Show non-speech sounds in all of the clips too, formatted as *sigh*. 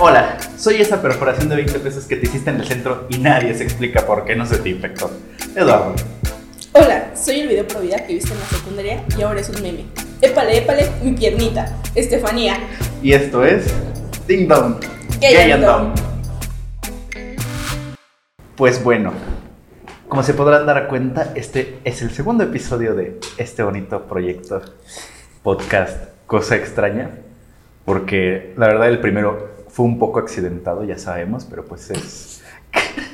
Hola, soy esa perforación de 20 pesos que te hiciste en el centro y nadie se explica por qué no se te infectó. Eduardo. Hola, soy el video pro vida que viste en la secundaria y ahora es un meme. Épale, épale, mi piernita. Estefanía. Y esto es Ding Dong. Gay Gay and Dumb. Pues bueno, como se podrán dar cuenta, este es el segundo episodio de este bonito proyecto podcast Cosa Extraña, porque la verdad el primero fue un poco accidentado, ya sabemos, pero pues es...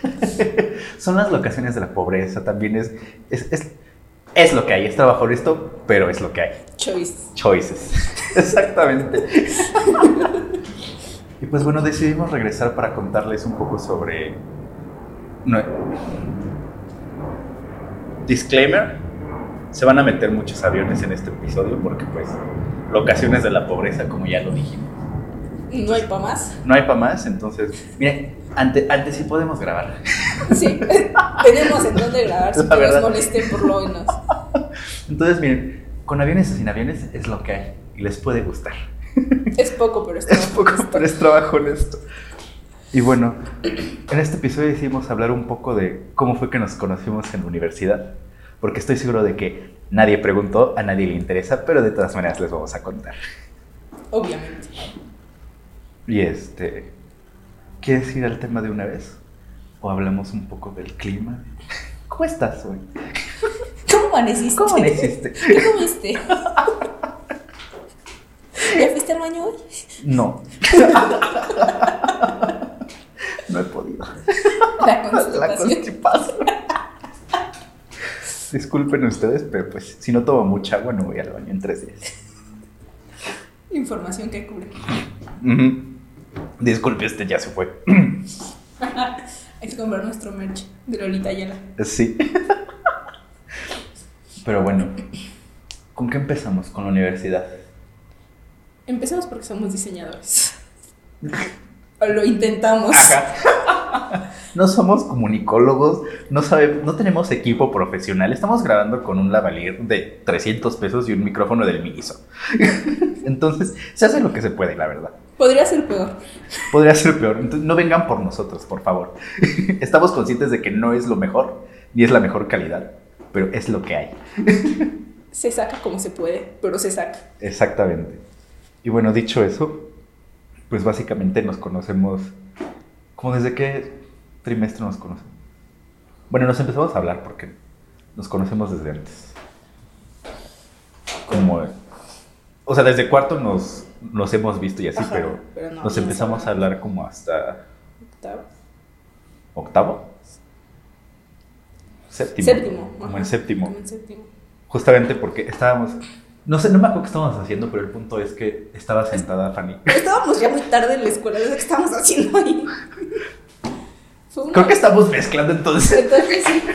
*laughs* Son las locaciones de la pobreza, también es, es, es, es lo que hay, es trabajo honesto, pero es lo que hay. Choice. Choices. *laughs* Exactamente. *laughs* y pues bueno, decidimos regresar para contarles un poco sobre... No- Disclaimer. Se van a meter muchos aviones en este episodio porque pues locaciones de la pobreza, como ya lo dijimos. No hay pa' más. No hay para más, entonces... Miren, antes, sí podemos grabar. Sí. *laughs* Tenemos en dónde grabar si no nos molesten por lo menos. *laughs* Entonces miren, con aviones o sin aviones es lo que hay y les puede gustar. *laughs* Es poco, pero es Es poco, pero es trabajo honesto. Y bueno, en este episodio decidimos hablar un poco de cómo fue que nos conocimos en la universidad. Porque estoy seguro de que nadie preguntó, a nadie le interesa, pero de todas maneras les vamos a contar. Obviamente. Y este. ¿Quieres ir al tema de una vez? ¿O hablamos un poco del clima? ¿Cómo estás hoy? ¿Cómo amaneciste? ¿Cómo amaneciste? *laughs* ¿Qué comiste? ¿Ya fuiste al baño hoy? No. *laughs* no he podido. La La constipación. Disculpen ustedes, pero pues si no tomo mucha agua no voy al baño en tres días. Información que cubre. Ujú. Disculpe, este ya se fue. *laughs* Hay que comprar nuestro merch de Lolita Ayala. Sí. Pero bueno, ¿con qué empezamos? Con la universidad. Empecemos porque somos diseñadores. *laughs* O lo intentamos. *laughs* No somos comunicólogos, no sabemos, no tenemos equipo profesional. Estamos grabando con un lavalier de 300 pesos y un micrófono del Miniso. *laughs* Entonces, se hace lo que se puede, la verdad. Podría ser peor. Podría ser peor. Entonces, no vengan por nosotros, por favor. *laughs* Estamos conscientes de que no es lo mejor, ni es la mejor calidad, pero es lo que hay. *laughs* Se saca como se puede, pero se saca. Exactamente. Y bueno, dicho eso, pues básicamente nos conocemos. ¿Cómo desde qué trimestre nos conocemos? Bueno, nos empezamos a hablar porque nos conocemos desde antes. Como. O sea, desde cuarto nos, nos hemos visto y así, Ajá, pero, pero no, nos empezamos a hablar como hasta Octavo. octavo. Séptimo. Séptimo. Como en séptimo. como en séptimo. Justamente porque estábamos. No sé, no me acuerdo qué estábamos haciendo, pero el punto es que estaba sentada Fanny. Estábamos ya muy tarde en la escuela, no sé qué estábamos haciendo ahí. *laughs* Fue una- Creo que estamos mezclando entonces. Entonces sí. *laughs*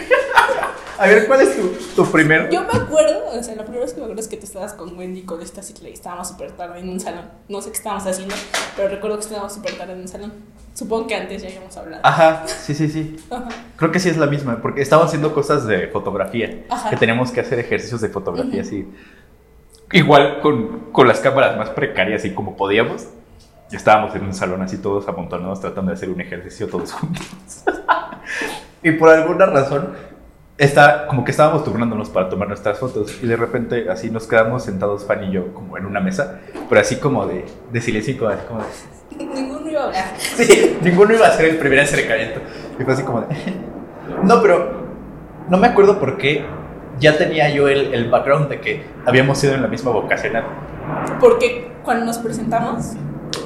A ver, ¿cuál es tu, tu primero? Yo me acuerdo, o sea, la primera vez que me acuerdo es que tú estabas con Wendy con esta cicla y estábamos súper tarde en un salón. No sé qué estábamos haciendo, pero recuerdo que estábamos súper tarde en un salón. Supongo que antes ya habíamos hablado. Ajá, sí, sí, sí. *laughs* Ajá. Creo que sí es la misma, porque estábamos haciendo cosas de fotografía. Ajá. Que tenemos que hacer ejercicios de fotografía, así. Igual con, con las cámaras más precarias y como podíamos. Y estábamos en un salón así todos amontonados tratando de hacer un ejercicio todos juntos. *laughs* y por alguna razón, está, como que estábamos turnándonos para tomar nuestras fotos. Y de repente así nos quedamos sentados, Fanny y yo, como en una mesa. Pero así como de, de silencio así como de- Ninguno iba a hablar. Sí, ninguno iba a ser el primer acercamiento. Y fue así como de... *laughs* No, pero no me acuerdo por qué ya tenía yo el, el background de que habíamos ido en la misma vocacional. Porque cuando nos presentamos,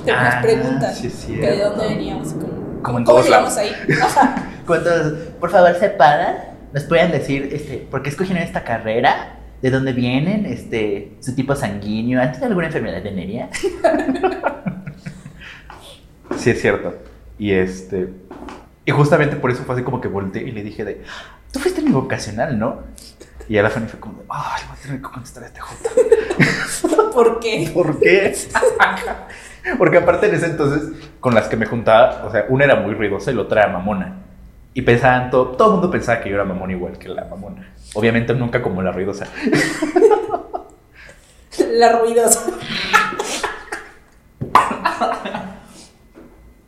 tenemos Ah, preguntas. sí, de dónde veníamos y cómo, Como en cómo todos llegamos lados. ahí. *laughs* Cuando, por favor, se paran, nos pueden decir este, por qué escogieron esta carrera, de dónde vienen, este, su tipo sanguíneo, ¿han tenido alguna enfermedad venérea? *laughs* sí, es cierto. Y este. Y justamente por eso fue así como que volteé y le dije de, tú fuiste mi vocacional, ¿no? Y a la Fanny fue como de, ay, voy a tener que contestar a este J. *laughs* ¿Por qué? ¿Por qué? *laughs* Porque aparte en ese entonces, con las que me juntaba, o sea, una era muy ruidosa y la otra era mamona. Y pensaban, todo, todo el mundo pensaba que yo era mamón igual que la mamona. Obviamente nunca como la ruidosa. *laughs* La ruidosa.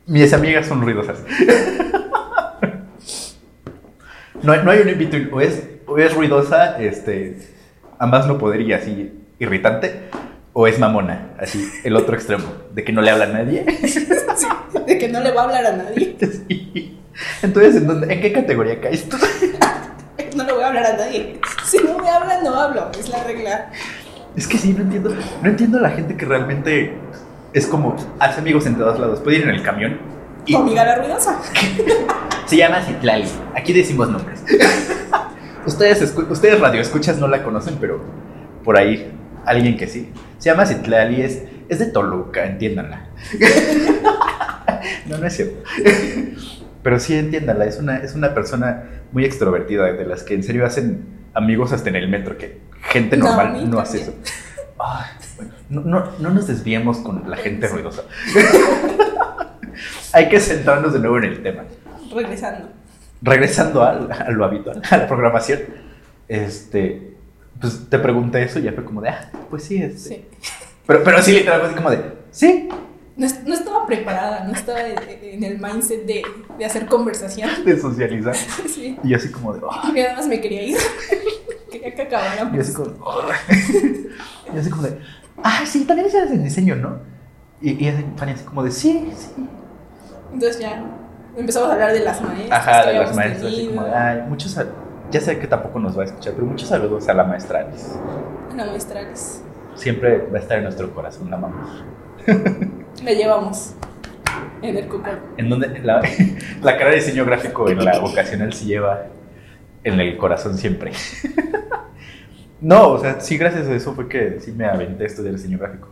Mis amigas son ruidosas. No, hay- no hay un in. O es, o es ruidosa, este, ambas no podría, así, irritante, o es mamona, así, el otro extremo, de que no le habla a nadie. *laughs* Sí, de que no le va a hablar a nadie. Sí. Entonces, ¿en, dónde- ¿en qué categoría caes tú? No le voy a hablar a nadie. Si no me hablan, no hablo. Es la regla. Es que sí, no entiendo, no entiendo a la gente que realmente es como, hace amigos en todos lados, puede ir en el camión y Tu amiga la ruidosa. *laughs* se llama Citlali, aquí decimos nombres. *laughs* ustedes, ustedes radioescuchas no la conocen, pero por ahí alguien que sí. Se llama Citlali, es, es de Toluca, entiéndanla. *laughs* no, no es cierto. Pero sí, entiéndanla, es una, es una persona muy extrovertida, de las que en serio hacen amigos hasta en el metro, que gente No, normal a no, hace eso. Ay, bueno, no, no, no nos desviemos con la gente ruidosa. *laughs* Hay que centrarnos de nuevo en el tema. Regresando. Regresando al- a, lo habitual, a la programación, este, pues te pregunté eso y ya fue como de, ah, pues sí, este. Sí. Pero, pero sí, literalmente como de, sí, No, no estaba preparada, no estaba en, el mindset de, de hacer conversación. *laughs* de socializar. *laughs* Sí. Y yo así como de, "Ah". Y nada más me quería ir. *laughs* Quería que Y acabáramos. así como, y así como de, ah, sí, también haces en diseño, ¿no? Y, y así, Fanny así como de, sí, sí. Entonces ya empezamos a hablar de las maestras. Ajá, de las maestras, así como de, ay, muchos, ya sé que tampoco nos va a escuchar, pero muchos saludos a la maestra Alice. La maestra Alice. Siempre va a estar en nuestro corazón, la amamos. *laughs* La llevamos en el cucón. En donde la, *laughs* la carrera de diseño gráfico en la vocacional se lleva en el corazón siempre. *laughs* No, o sea, sí, gracias a eso fue que sí me aventé a estudiar diseño gráfico.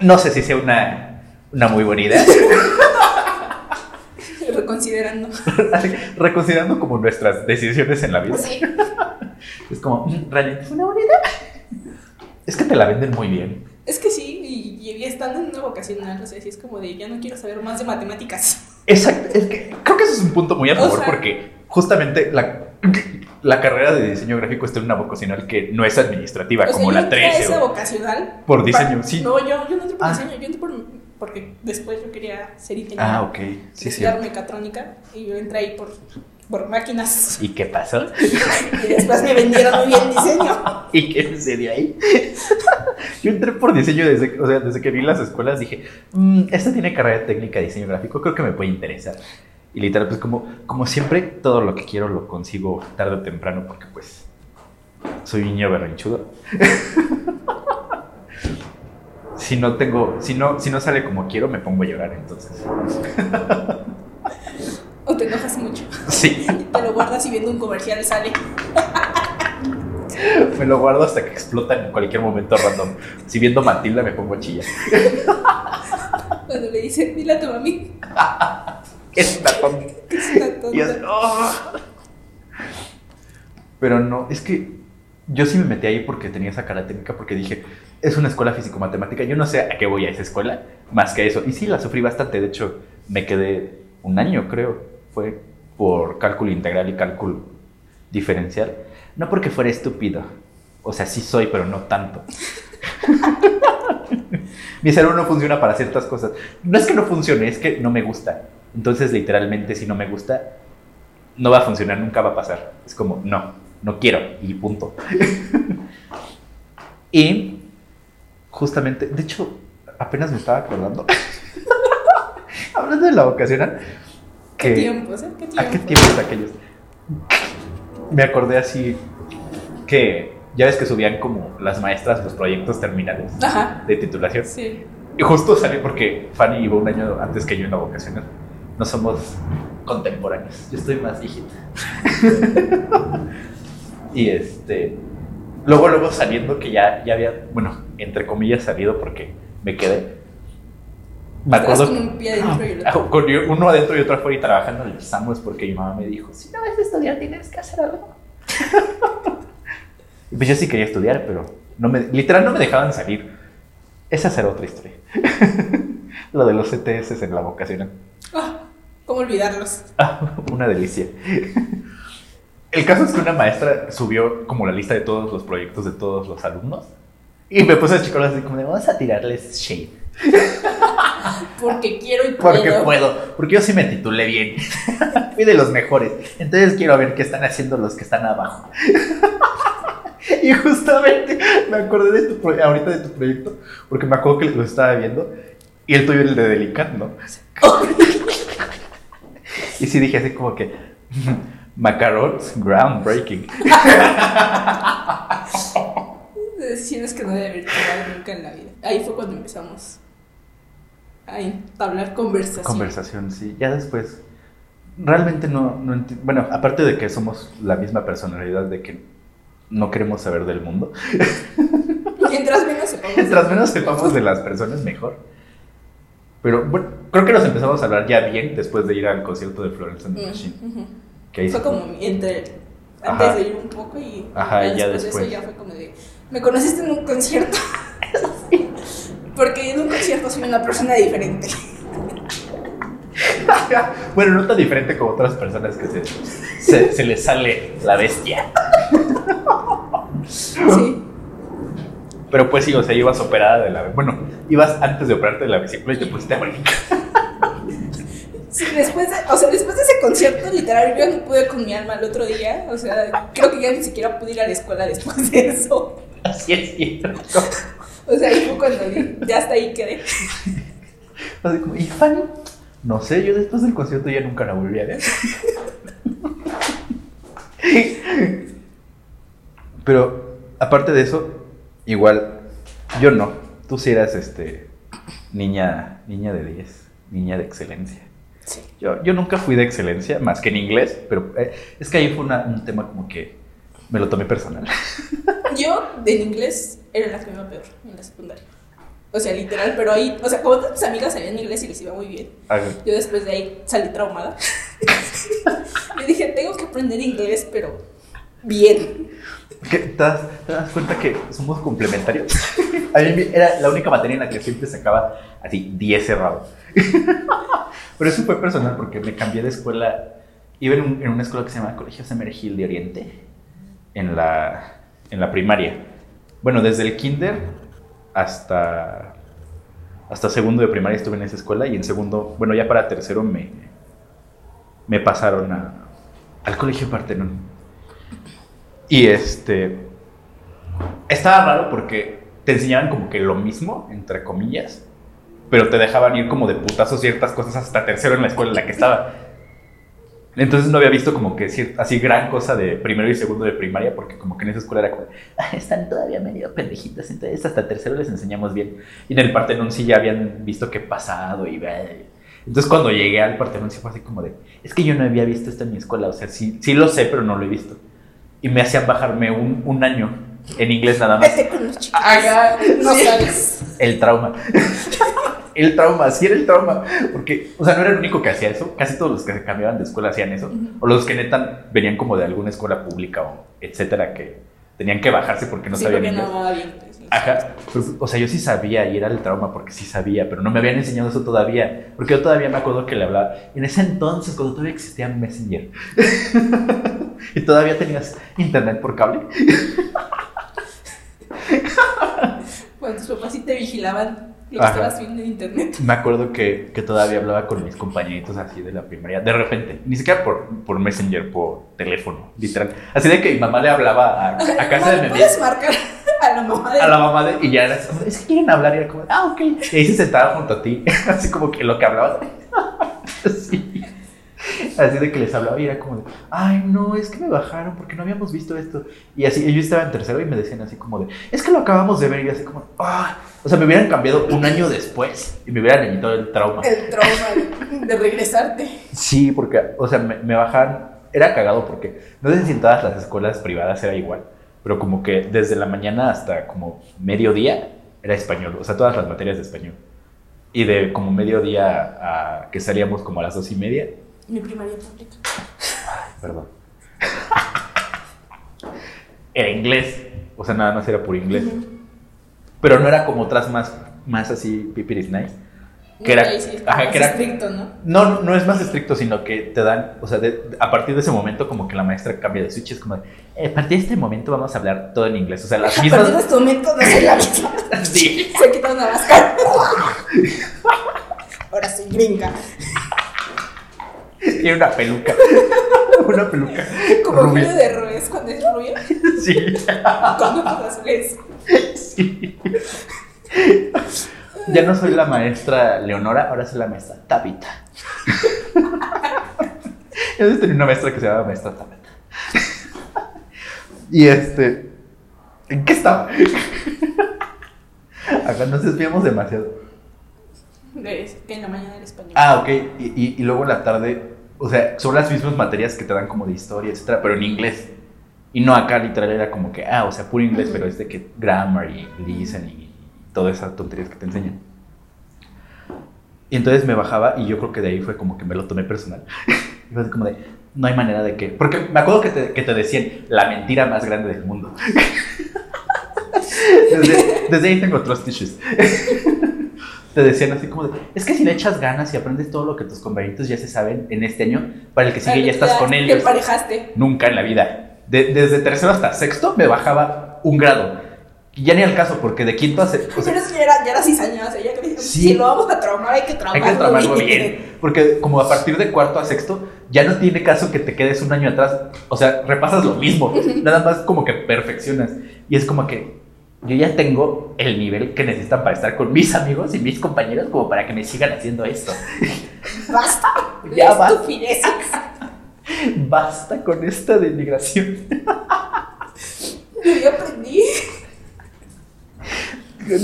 No sé si sea una, una muy buena idea. Reconsiderando. *laughs* Reconsiderando como nuestras decisiones en la vida. Sí. *laughs* Es como, "Mm, realmente fue una buena idea. Es que te la venden muy bien. Es que sí, y, y estando en una vocacional, o sea, sí es como de ya no quiero saber más de matemáticas. Exacto, es que creo que eso es un punto muy a O favor sea- porque justamente la, *clears throat* la carrera de diseño gráfico está en una vocacional que no es administrativa, O sea, como yo la entré a 13. esa o- vocacional. Por diseño, sí. No, yo, yo no entré por Ah. diseño, yo entré por, porque después yo quería ser ingeniero. Ah, ok, sí, sí. mecatrónica y yo entré ahí por, por máquinas. ¿Y qué pasó? *laughs* Y después me vendieron muy bien diseño. *laughs* ¿Y qué sucedió ahí? *laughs* Yo entré por diseño desde, o sea, desde que vi las escuelas, dije, "Mm, esta tiene carrera técnica de diseño gráfico, creo que me puede interesar. Y literal, pues como, como siempre, todo lo que quiero lo consigo tarde o temprano porque pues soy un niño berrinchudo. Si no tengo, si no, si no sale como quiero, me pongo a llorar entonces. *laughs* O te enojas mucho. Sí, te lo guardas y viendo un comercial sale. *laughs* me lo guardo hasta que explota en cualquier momento random. Si viendo Matilda me pongo a chillar. *laughs* Cuando le dice, dile a tu mami Es una tonta. es una tonta. Y "Oh". Pero no, es que yo sí me metí ahí porque tenía esa cara técnica, porque dije, es una escuela físico-matemática, yo no sé a qué voy a esa escuela, más que eso. Y sí, la sufrí bastante, de hecho, me quedé un año, creo, fue por cálculo integral y cálculo diferencial. No porque fuera estúpido, o sea, sí soy, pero no tanto. *laughs* Mi cerebro no funciona para ciertas cosas. No es que no funcione, es que no me gusta. Entonces, literalmente, si no me gusta, no va a funcionar, nunca va a pasar. Es como, no, no quiero, y punto. *laughs* y justamente, de hecho, apenas me estaba acordando, *laughs* hablando de la vocacional, ¿Qué tiempos, eh? ¿Qué ¿A qué tiempos? tiempos aquellos? Me acordé así que ya ves que subían como las maestras los proyectos terminales Ajá. de titulación. Sí. Y justo salió porque Fanny iba un año antes que yo en la vocacional. No somos contemporáneos. Yo estoy más viejita. *laughs* y este. Luego, luego saliendo que ya, ya había, bueno, entre comillas salido porque me quedé. Me acuerdo. con un pie adentro y Ah, otro. con uno adentro y otro afuera y trabajando en el Samuels porque mi mamá me dijo: Si no vas a estudiar, tienes que hacer algo. *laughs* y pues yo sí quería estudiar, pero no me, literal no me dejaban salir. Esa será otra historia. *laughs* Lo de los CTS en la vocacional. Ah, ¿Cómo olvidarlos? Ah, una delicia. *laughs* El caso es que una maestra subió como la lista de todos los proyectos de todos los alumnos. Y me puse a chicolas así como de, vamos a tirarles shade. *laughs* Porque quiero y puedo. Porque puedo, porque yo sí me titulé bien. *laughs* Fui de los mejores. Entonces quiero ver qué están haciendo los que están abajo. *laughs* y justamente me acordé de tu ahorita de tu proyecto, porque me acuerdo que lo estaba viendo. Y el tuyo era el de Delicat, ¿no? y sí dije así como que. Macarons groundbreaking. *laughs* Decisiones que no debe haber tomado nunca en la vida. Ahí fue cuando empezamos a entablar conversación. Conversación, sí. Ya después. Realmente no, no Bueno, aparte de que somos la misma personalidad de que no queremos saber del mundo. *laughs* Mientras menos sepamos. Mientras menos sepamos de las personas, mejor. Pero bueno, creo que nos empezamos a hablar ya bien después de ir al concierto de Florence and the Machine. Mm, ujú. Que Fue como entre. Antes Ajá. de ir un poco y. Ajá, y ya de después. eso ya fue como de. Me conociste en un concierto. *laughs* Porque en un concierto soy una persona diferente. *laughs* bueno, no tan diferente como otras personas que se, se, se les sale la bestia. Sí. Pero pues sí, o sea, ibas operada de la... Bueno, ibas antes de operarte de la vesícula y te pusiste a brincar. Sí, después de, o sea, después de ese concierto, literal, yo no pude con mi alma el otro día. O sea, creo que ya ni siquiera pude ir a la escuela después de eso. Así es cierto. O sea, ahí fue cuando ya hasta ahí quedé. Así como, ¿y Fanny? No sé, yo después del concierto ya nunca la volví a ver. Pero, aparte de eso, igual, yo no. Tú sí eras, este, niña, niña de 10, niña de excelencia. Sí. Yo, yo nunca fui de excelencia, más que en inglés, pero eh, es que ahí fue una- un tema como que me lo tomé personal. *laughs* Yo, en inglés, era la que me iba peor en la secundaria. O sea, literal, pero ahí, o sea, como todas mis amigas sabían inglés y les iba muy bien. Yo después de ahí salí traumada. *laughs* Yo dije, tengo que aprender inglés, pero bien. ¿Te, das, te das cuenta que somos complementarios? A mí era la única materia en la que siempre sacaba así 10 cerrado. *laughs* Pero eso fue personal porque me cambié de escuela. Iba en, un- en una escuela que se llama Colegio Semergil de Oriente, en la, en la primaria. Bueno, desde el kinder hasta, hasta segundo de primaria estuve en esa escuela y en segundo, bueno, ya para tercero me, me pasaron a, al Colegio Partenón. Y este. Estaba raro porque te enseñaban como que lo mismo, entre comillas, pero te dejaban ir como de putazo ciertas cosas hasta tercero en la escuela en la que estaba. Entonces no había visto como que cier- así gran cosa de primero y segundo de primaria, porque como que en esa escuela era como, "Ah, están todavía medio pendejitas, entonces hasta tercero les enseñamos bien. Y en el Partenón sí ya habían visto qué pasado y Entonces cuando llegué al Partenón sí fue así como de, es que yo no había visto esto en mi escuela, o sea, sí, sí lo sé, pero no lo he visto. Y me hacían bajarme un, un año en inglés nada más. Vete con los chicos. Haga- No sí. sabes. El trauma. *laughs* el trauma, sí era el trauma. Porque, o sea, no era el único que hacía eso. Casi todos los que se cambiaban de escuela hacían eso. O los que neta venían como de alguna escuela pública o etcétera, que tenían que bajarse porque no sí, sabían porque inglés. no hablaba bien. pues, sí. Ajá. Pues, o sea, yo sí sabía y era el trauma porque sí sabía, pero no me habían enseñado eso todavía. Porque yo todavía me acuerdo que le hablaba. En ese entonces, cuando todavía existía Messenger. *laughs* y todavía tenías internet por cable. Cuando *laughs* tus papás sí te vigilaban lo que estabas viendo en internet. Me acuerdo que, que todavía hablaba con mis compañeritos así de la primaria, de repente, ni siquiera por, por Messenger, por teléfono, literal. Así de que mi mamá le hablaba a, a *laughs* casa de mi ¿Puedes marcar a la mamá de a la mamá de, y ya era así es que quieren hablar, y era como, ah, ok. Y ahí se sentaba junto a ti, *laughs* así como que lo que hablaba. *laughs* Así. Así de que les hablaba y era como de, ay, no, es que me bajaron porque no habíamos visto esto. Y así, yo estaba en tercero y me decían así como de, es que lo acabamos de ver. Y así como, ah, o sea, me hubieran cambiado un año después y me hubieran evitado el trauma. el trauma de regresarte. Sí, porque, o sea, me, me bajaban, era cagado porque, no sé si en todas las escuelas privadas era igual, pero como que desde la mañana hasta como mediodía era español, o sea, todas las materias de español. Y de como mediodía a que salíamos como a las dos y media, Mi primaria pública. perdón, era inglés, o sea, nada más era por inglés, pero no era como otras más, más así, pipiris nice. Que era- sí, es ajá, más que era- estricto, ¿no? No, no, no es más estricto, sino que te dan, o sea, de- a partir de ese momento como que la maestra cambia de switch, es como, de, "Eh, a partir de este momento vamos a hablar todo en inglés, o sea, las A partir de mismas... este momento no la misma. *laughs* Sí. Se quita una máscara. *laughs* Ahora Venga. Tiene una peluca. *laughs* una peluca. Como rubia. de Ruiz cuando es rubia. *laughs* Sí. Con ojos azules. Sí. Ya no soy la maestra Leonora, ahora soy la maestra Tabita. *laughs* Yo tenía una maestra que se llamaba maestra Tabita. Y este. ¿En qué estaba? Acá nos desviamos demasiado. que en la mañana del español. Ah, ok. Y, y, luego en la tarde, o sea, son las mismas materias que te dan como de historia, etcétera, pero en inglés. Y no acá literal era como que, ah, o sea, puro inglés, pero es de que grammar y listen y todas esas tonterías que te enseñan. Y entonces me bajaba y yo creo que de ahí fue como que me lo tomé personal. *laughs* y fue como de, no hay manera de que... Porque me acuerdo que te, que te decían la mentira más grande del mundo. *laughs* desde, ahí tengo otros tissues. *laughs* te decían así como de, es que si le echas ganas y aprendes todo lo que tus compañeritos ya se saben en este año, para el que sigue ya estás con ellos. ¿Te parejaste? Nunca en la vida. desde tercero hasta sexto me bajaba un grado. Y ya ni al caso, porque de quinto a sexto. Pero que ya era, ya era cizañosa, ya que sí. si lo vamos a traumar, hay que traumarlo, hay que traumarlo bien. Porque como a partir de cuarto a sexto, ya no tiene caso que te quedes un año atrás. O sea, repasas lo mismo. *laughs* Nada más como que perfeccionas. Y es como que yo ya tengo el nivel que necesitan para estar con mis amigos y mis compañeros como para que me sigan haciendo esto. Basta. ya basta. *laughs* Basta con esta denigración. Yo aprendí.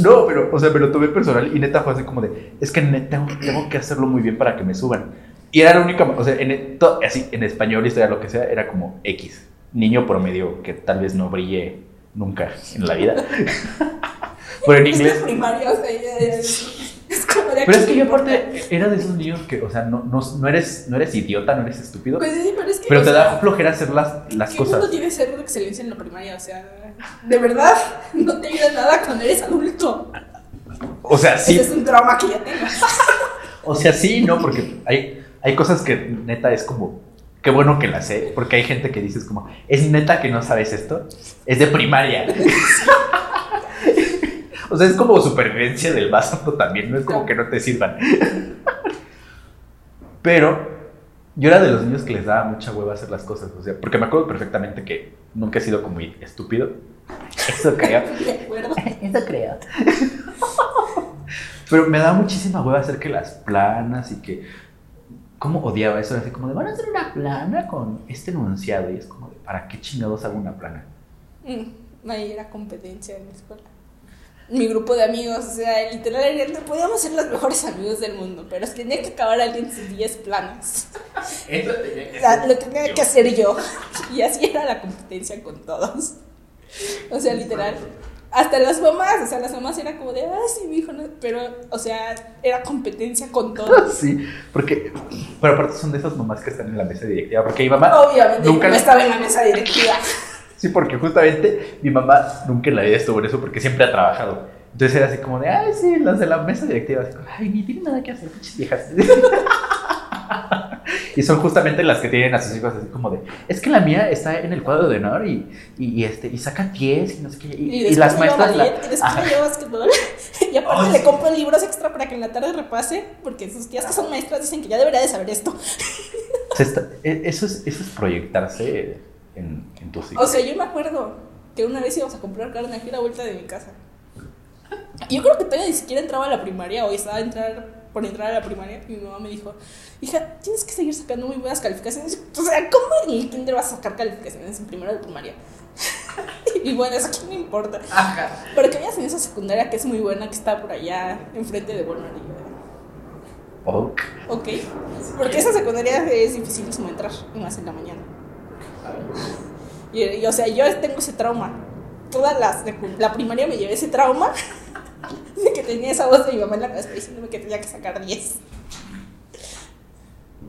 No, pero, o sea, me lo tomé personal y neta fue así como de, es que tengo, tengo que hacerlo muy bien para que me suban. Y era la única, o sea, en, así, en español, historia, lo que sea, era como X. Niño promedio que tal vez no brille nunca en la vida. Pero en inglés. Es primaria, o sea, es como de Pero es que yo aparte era de esos niños que, o sea, no, no, no, eres, no eres idiota, no eres estúpido. Pues sí, pero es que. Pero te da flojera hacer las, las cosas. Uno tiene ser de excelencia en la primaria, o sea. De verdad, *laughs* no te ayuda nada cuando eres adulto. O sea, sí. Ese es un trauma que ya tengo. *laughs* o sea, sí, no, porque hay, hay cosas que neta es como qué bueno que la sé, porque hay gente que dices como, es neta que no sabes esto, es de primaria. *laughs* o sea, es como supervivencia del básico también, no es como que no te sirvan. *laughs* Pero yo era de los niños que les daba mucha hueva hacer las cosas, o sea, porque me acuerdo perfectamente que nunca he sido como estúpido. Eso creo. *laughs* Eso creo. Pero me daba muchísima hueva hacer que las planas y que ¿Cómo odiaba eso? Era así como de, van a hacer una plana con este enunciado. Y es como de, ¿para qué chingados hago una plana? Mm, ahí era competencia en la escuela. Mi grupo de amigos, o sea, literal, podíamos ser los mejores amigos del mundo, pero tenía que acabar alguien sus 10 planas. *laughs* Eso tenía que Lo tenía que hacer yo. *laughs* Y así era la competencia con todos. O sea, literal hasta las mamás, o sea, las mamás era como de, ah, sí, mi hijo, no, pero, o sea, era competencia con todos. *laughs* Sí, porque, pero aparte son de esas mamás que están en la mesa directiva, porque mi mamá Obviamente, nunca no estaba en la mesa directiva. *laughs* sí, porque justamente mi mamá nunca en la vida estuvo en eso porque siempre ha trabajado. Entonces era así como de, ay, sí, las de la mesa directiva, así como, ay, ni tienen nada que hacer, pinches viejas. *laughs* y son justamente las que tienen a sus hijos así como de, es que la mía está en el cuadro de honor y, y, este, y saca 10 y no sé qué. Y, las maestras... La... Y después básquetbol. *laughs* y aparte le compro libros extra para que en la tarde repase, porque sus tías que son maestras dicen que ya debería de saber esto. *laughs* E, eso, es, eso es proyectarse en, en tus hijos. O sea, yo me acuerdo que una vez íbamos a comprar carne aquí a la vuelta de mi casa. Yo creo que todavía ni siquiera entraba a la primaria o estaba a entrar por entrar a la primaria, mi mamá me dijo, hija, tienes que seguir sacando muy buenas calificaciones. O sea, ¿cómo en el kinder vas a sacar calificaciones en primero de primaria? *laughs* y bueno, eso aquí no importa. Ajá. Pero que vayas en esa secundaria que es muy buena, que está por allá, enfrente de Walmart. Ok. Ok. Porque esa secundaria es dificilísimo entrar, más en la mañana. Y, o sea, yo tengo ese trauma. Toda la, la primaria me llevé ese trauma *laughs* *laughs* que tenía esa voz de mi mamá en la cabeza diciéndome que tenía que sacar 10.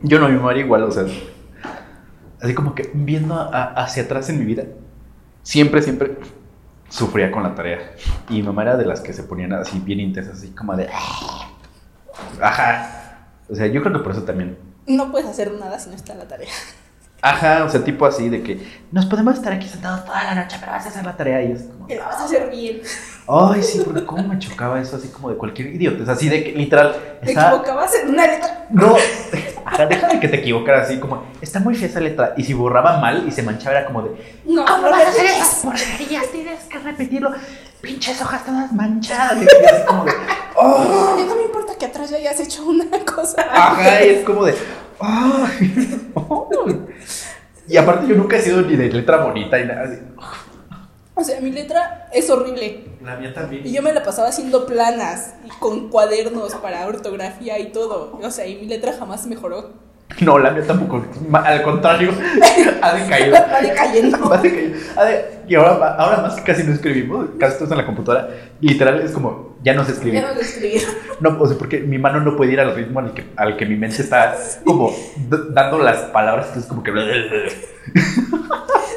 Yo no, mi mamá igual, o sea, así como que viendo hacia atrás en mi vida, siempre, siempre sufría con la tarea. Y mi mamá era de las que se ponían así bien intensas, así como de... Ajá. O sea, yo creo que por eso también. No puedes hacer nada si no está la tarea. Ajá, o sea, tipo así de que nos podemos estar aquí sentados toda la noche, pero vas a hacer la tarea y es como. Pero vas a hacer bien. Ay, sí, porque cómo me chocaba eso así como de cualquier idiota. Es así de que literal. Te equivocabas en una letra. No, ajá, deja de que te equivocaras así como. Está muy fea esa letra. Y si borraba mal y se manchaba, era como de. No, ¿Cómo no vas a hacer es. esas porquerías? Tienes que repetirlo. Pinches hojas todas manchadas. Y así como de. ¡Oh! No me importa que atrás ya hayas hecho una cosa. Ajá, y es como de. ¡Ay! ¡Ay! Y aparte, yo nunca he sido ni de letra bonita y nada así. O sea, mi letra es horrible. La mía también. Y yo me la pasaba haciendo planas y con cuadernos para ortografía y todo. O sea, y mi letra jamás mejoró. *laughs* No, la mía tampoco. Al contrario, *laughs* ha decaído. *laughs* Va decayendo. Va decaído. Ha de- Y ahora, ahora más que casi no escribimos, casi estamos en la computadora. Literal es como, ya no sé escribir. Ya no lo escribí. No, o sea, porque mi mano no puede ir al ritmo al que, al que mi mente está como dando las palabras. Entonces, como que.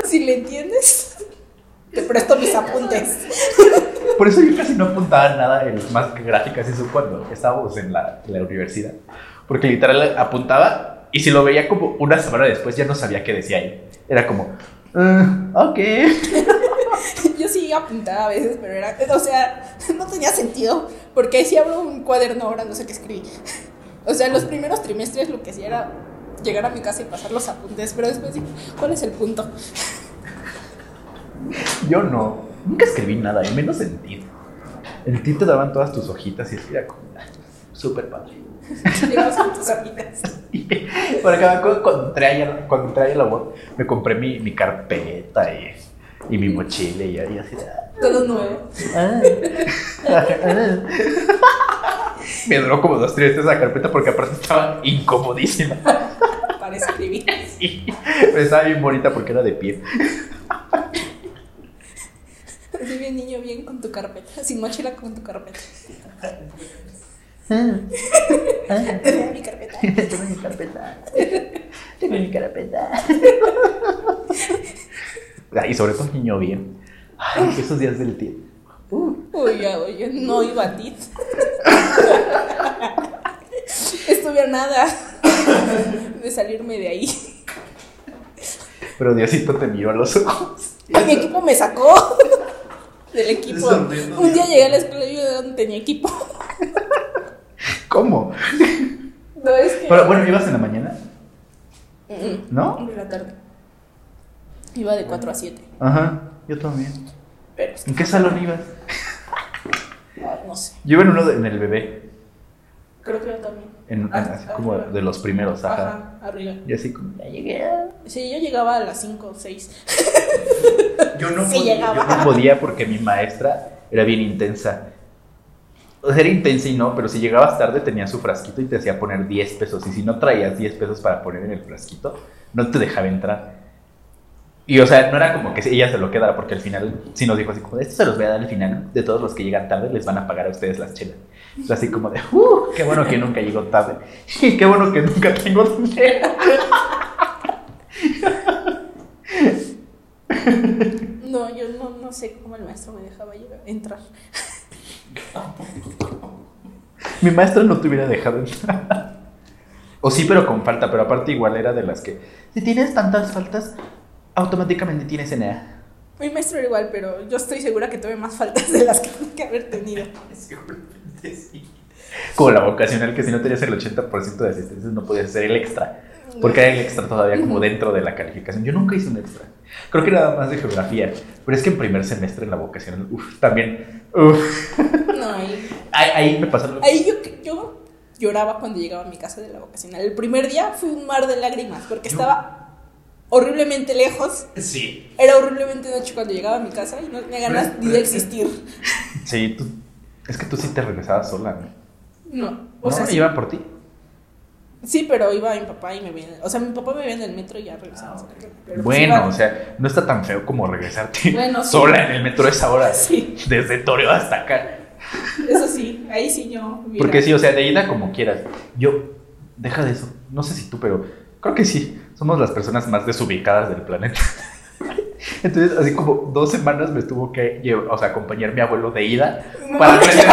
Si le entiendes, te presto mis apuntes. Por eso yo casi no apuntaba nada en más que gráficas, eso cuando estábamos en la, en la universidad. Porque literal apuntaba y si lo veía como una semana después ya no sabía qué decía ahí. Era como, "Ah, ok. *laughs* Yo sí apuntaba a veces, pero era. O sea, *laughs* no tenía sentido. Porque si abro un cuaderno ahora no sé qué escribí. *laughs* O sea, los primeros trimestres lo que hacía era llegar a mi casa y pasar los apuntes. Pero después dije, ¿cuál es el punto? Yo no, nunca escribí nada, y menos en ti. En ti te daban todas tus hojitas y era como, "Ah, súper padre. Llegamos con tus amigas. *laughs* Por acá, cuando, cuando entré ahí a- cuando entré ahí a la UAM, me compré mi, mi carpeta y, y mi mochila y, y así "Ah". Todo nuevo. *laughs* Me duró como dos trimestres esa carpeta porque aparte estaba incomodísima. Para escribir. Sí, pero estaba bien bonita porque era de pie. Así bien niño, bien con tu carpeta. Sin mochila con tu carpeta. *laughs* Tengo mi carpeta. *laughs* Tengo mi carpeta. *laughs* Tengo mi carpeta. Ah, Y sobre todo niño bien. Ay, esos días del tiempo. Uh, Uy, ya, oye, no iba a ti. Estuve a nada de salirme de ahí. pero Diosito te miró a los ojos. Y mi equipo me sacó del equipo. Un día llegué a la escuela y yo no tenía equipo. ¿Cómo? No es que. Pero bueno, ¿ibas en la mañana? ¿No? De la tarde. Iba de 4 a 7. Ajá, yo también. Pero es que. ¿En qué salón ibas? ah, *laughs* No sé. Yo iba en uno de- en el bebé. Creo que yo también. En, Ah, así como arriba. de los primeros, ajá. Ajá, arriba. Y así como, ya llegué. Sí, yo llegaba a las 5 o 6. Yo no, *laughs* Sí podía, llegaba. yo no podía porque mi maestra era bien intensa. Era intensa y no, pero si llegabas tarde tenía su frasquito y te hacía poner 10 pesos. Y si no traías 10 pesos para poner en el frasquito, no te dejaba entrar. Y o sea, no era como que ella se lo quedara, porque al final sí nos dijo así como, esto se los voy a dar al final, de todos los que llegan tarde les van a pagar a ustedes las chelas. Entonces, así como de, uh, qué bueno que nunca llegó tarde. *laughs* Y qué bueno que nunca tengo dinero. No, yo no, no sé cómo el maestro me dejaba entrar. Mi maestra no te hubiera dejado entrar. O sí, pero con falta, pero aparte igual era de las que, si tienes tantas faltas, automáticamente tienes ENEA. Mi maestro era igual, pero yo estoy segura que tuve más faltas de las que tuve que haber tenido. Seguramente sí. Como la vocacional, que si no tenías el 80% de asistencia no podías hacer el extra. Porque era el extra todavía como dentro de la calificación. Yo nunca hice un extra. Creo que nada más de geografía. Pero es que en primer semestre en la vocacional, uff, también, uff. No, ahí, Ahí, ahí me pasó lo ahí yo, yo lloraba cuando llegaba a mi casa de la vocacional. El primer día fue un mar de lágrimas porque Yo- estaba horriblemente lejos. Sí. Era horriblemente noche cuando llegaba a mi casa y no tenía ganas ni de existir. Sí, tú, es que tú sí te regresabas sola, ¿no? No, o ¿No? sea, sí, ¿Iba por ti? Sí, pero iba mi papá y me veía. O sea, mi papá me veía en el metro y ya regresamos. Pues Bueno, iba- o sea, no está tan feo como regresarte Bueno, sí. sola en el metro a esa hora. Sí. Desde Toreo hasta acá. Eso sí, ahí sí yo. Porque sí, o sea, de ida como quieras. Yo, deja de eso. No sé si tú, pero creo que sí. Somos las personas más desubicadas del planeta. Entonces, así como dos semanas me tuvo que llevar, o sea, acompañar mi abuelo de ida No para aprender,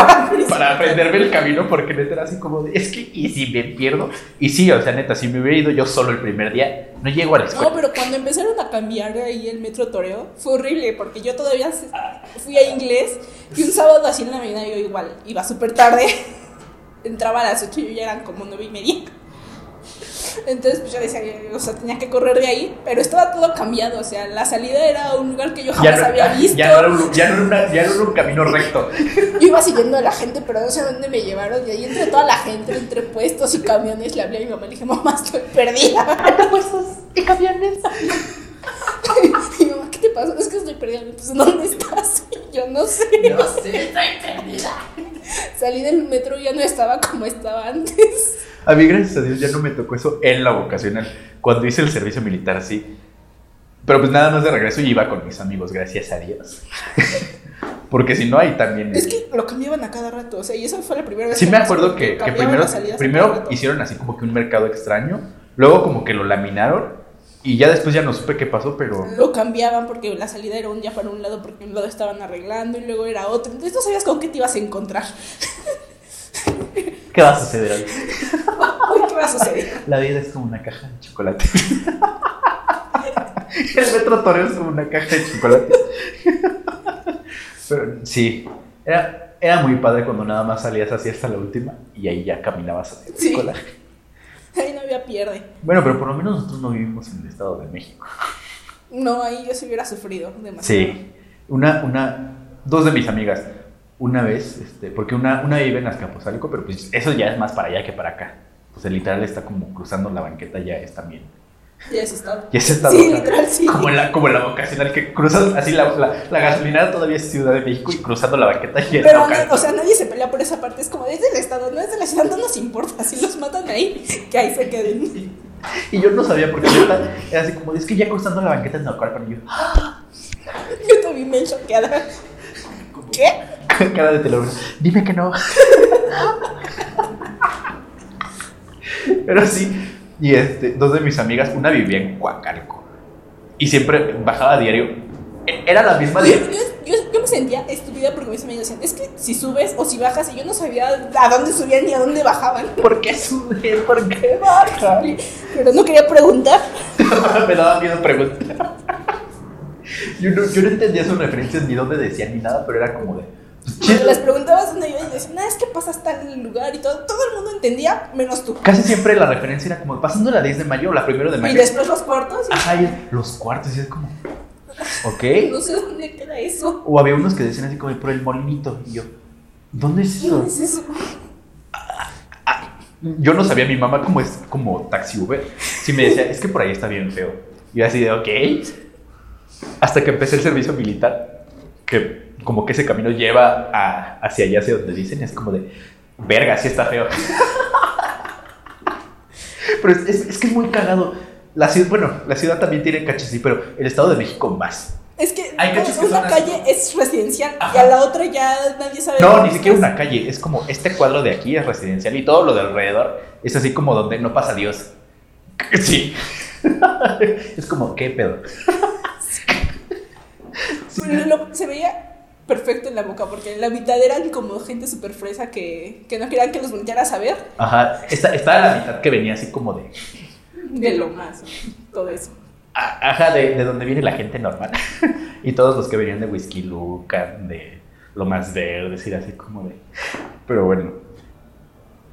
para aprender aprenderme el camino porque neta era así como de, es que, ¿y si me pierdo? Y sí, o sea, neta, si me hubiera ido yo solo el primer día, no llego a la escuela. No, pero cuando empezaron a cambiar ahí el metro Toreo, fue horrible porque yo todavía fui a inglés y un sábado así en la mañana yo igual iba súper tarde, *laughs* entraba a las 8 y yo ya eran como nueve y media. Entonces, pues yo decía, o sea, tenía que correr de ahí, pero estaba todo cambiado, o sea, la salida era un lugar que yo jamás había visto. Ya no, era un, ya, no era un camino recto. Yo iba siguiendo a la gente, pero no sé dónde me llevaron, y ahí entre toda la gente, entre puestos y camiones, le hablé a mi mamá y le dije, mamá, estoy perdida. *laughs* puestos y camiones. y mi mamá, ¿qué te pasa? Es que estoy perdida. Pues, ¿dónde estás? *laughs* Y yo no sé. No sé, estoy *laughs* perdida. Salí del metro y ya no estaba como estaba antes. A mí, gracias a Dios, ya no me tocó eso en la vocacional. Cuando hice el servicio militar así. Pero pues nada más de regreso y iba con mis amigos, gracias a Dios. *laughs* Porque si no, ahí también. Es que lo cambiaban a cada rato. O sea, y esa fue la primera vez sí, me acuerdo que, primero, primero hicieron así como que un mercado extraño. Luego, como que lo laminaron. Y ya después ya no supe qué pasó, pero. Lo cambiaban porque la salida era un día para un lado porque un lado estaban arreglando y luego era otro. Entonces no sabías con qué te ibas a encontrar. ¿Qué va a suceder hoy? *laughs* *laughs* La vida es como una caja de chocolate. *laughs* El metro Toreo es como una caja de chocolate. Pero sí, era, era muy padre cuando nada más salías así hasta la última y ahí ya caminabas hacia la sí. escuela. Ahí no había pierde. Bueno, pero por lo menos nosotros no vivimos en el Estado de México. No, ahí yo se hubiera sufrido demasiado. Sí, una, una, dos de mis amigas una vez, este, porque una, una vive en Azcapotzalco, pero pues eso ya es más para allá que para acá. Pues el literal está como cruzando la banqueta, ya es también. *laughs* Ya es estado. Ya es estado. Sí, literal, sí. Como en la, como la vocacional, que cruzas así la, la, la, gasolinera todavía es Ciudad de México y cruzando la banqueta ya es Pero, o sea, nadie se pelea por esa parte, es como es del estado, no es de la ciudad, no nos importa, si los matan ahí, que ahí se queden. Y yo no sabía porque era así como, es que ya cruzando la banqueta es Naucalpan, para mí yo también me choqueada. ¿Qué? *laughs* Cara de teléfono. Dime que no. *laughs* Pero sí. Y este, dos de mis amigas, una vivía en Coacalco. Y siempre bajaba a diario. E, era la misma día. Yo, yo, me sentía estúpida porque mis amigos decían, es que si subes o si bajas, y yo no sabía a dónde subían ni a dónde bajaban. *laughs* ¿Por qué subes? ¿Por qué bajan? Pero no quería preguntar. *laughs* me daba miedo preguntar. Yo no, yo no entendía sus referencias ni dónde decían ni nada, pero era como de cuando les preguntabas dónde iba y decían, es que pasa hasta el lugar y todo. Todo el mundo entendía, menos tú. Casi siempre la referencia era como pasando la 10 de mayo o la 1 de mayo. Y después los cuartos. Y... Ajá, los cuartos. Y es como, ok. *laughs* No sé dónde queda eso. O había unos que decían así como por el molinito. Y yo, ¿dónde es eso? ¿Dónde es eso? yo no sabía, mi mamá como es como taxi Uber, si me decía, es que por ahí está bien feo. Y yo así de, ok. Hasta que empecé el servicio militar, que como que ese camino lleva hacia allá, hacia donde dicen, es como de, verga, sí está feo. *laughs* pero es, que es muy cagado. La ciudad, bueno, la ciudad también tiene cachas, sí, pero el Estado de México más. Es que, Hay una calle es residencial y a la otra ya nadie sabe. No, ni siquiera una calle, es como este cuadro de aquí es residencial y todo lo de alrededor es así como donde no pasa Dios. *laughs* Sí. *laughs* es como, ¿qué pedo? se veía perfecto en la boca, porque la mitad eran como gente súper fresa que, que, no querían que los voltearas a ver. Ajá, estaba la mitad que venía así como de... De lo más, todo eso. Ajá, de, de donde viene la gente normal. *laughs* y todos los que venían de Whisky Lucan, de lo más verde, decir así como de... Pero bueno,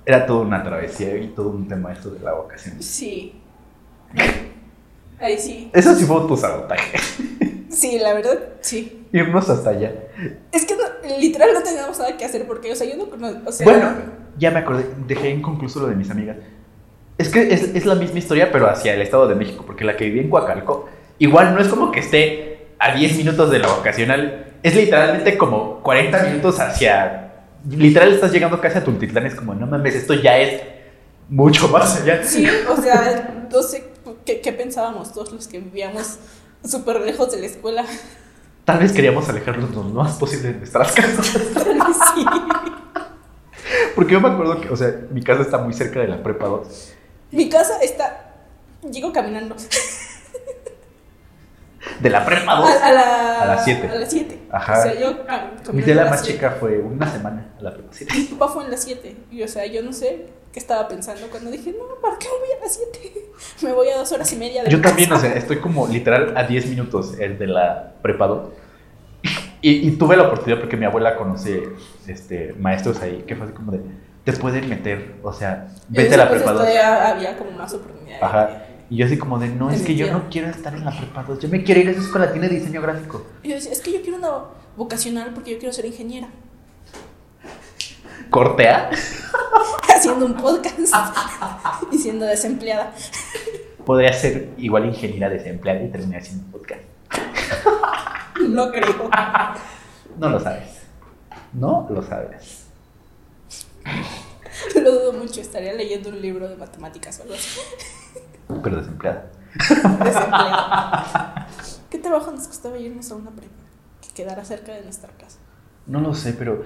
era toda una travesía y todo un tema esto de la vocación. Sí. Ahí sí. Eso sí fue tu sabotaje. *laughs* Sí, la verdad, sí. Irnos hasta allá. Es que literal no teníamos nada que hacer porque, o sea, yo no o sea, Bueno, ya me acordé, dejé inconcluso lo de mis amigas. Es que es, es, la misma historia, pero hacia el Estado de México, porque la que viví en Coacalco, igual no es como que esté a 10 minutos de la vocacional, es literalmente como 40 minutos hacia... Literal estás llegando casi a Tultitlán, es como, no mames, esto ya es mucho más allá. Sí, o sea, no sé qué, qué pensábamos todos los que vivíamos súper lejos de la escuela. Tal vez queríamos alejarnos lo más posible de nuestras casas. *laughs* sí. Porque yo me acuerdo que, o sea, mi casa está muy cerca de la prepa 2. Mi casa está. Llego caminando. De la prepa 2 A, la, a las 7. A las 7. Ajá. O sea, yo. ah, Mi caminando tía a la las más siete. chica fue una semana a la prepa 7. Mi papá fue en las 7. Y o sea, yo no sé qué estaba pensando cuando dije, no, ¿para qué voy a las *laughs* 7? Me voy a dos horas y media de Yo también, o casa. sea, estoy como literal a 10 minutos el de la prepa 2. Y, y tuve la oportunidad porque mi abuela conoce este, maestros ahí que fue así como de, te pueden meter, o sea, vete a la Entonces, prepa 2. todavía había como más oportunidades. Ajá. Y yo así como de, no, es que yo no quiero estar en la prepa 2, yo me quiero ir a esa escuela, tiene diseño gráfico. Y yo decía, es que yo quiero una vocacional porque yo quiero ser ingeniera. Cortea. *laughs* Haciendo un podcast *laughs* y siendo desempleada. Podría ser igual ingeniera desempleada y terminar haciendo un podcast. *laughs* No creo. No lo sabes. No lo sabes. *laughs* Lo dudo mucho. Estaría leyendo un libro de matemáticas o algo así. Pero desempleada. Desempleada. *laughs* ¿Qué trabajo nos costaba irnos a una prepa? Que quedara cerca de nuestra casa. No lo sé, pero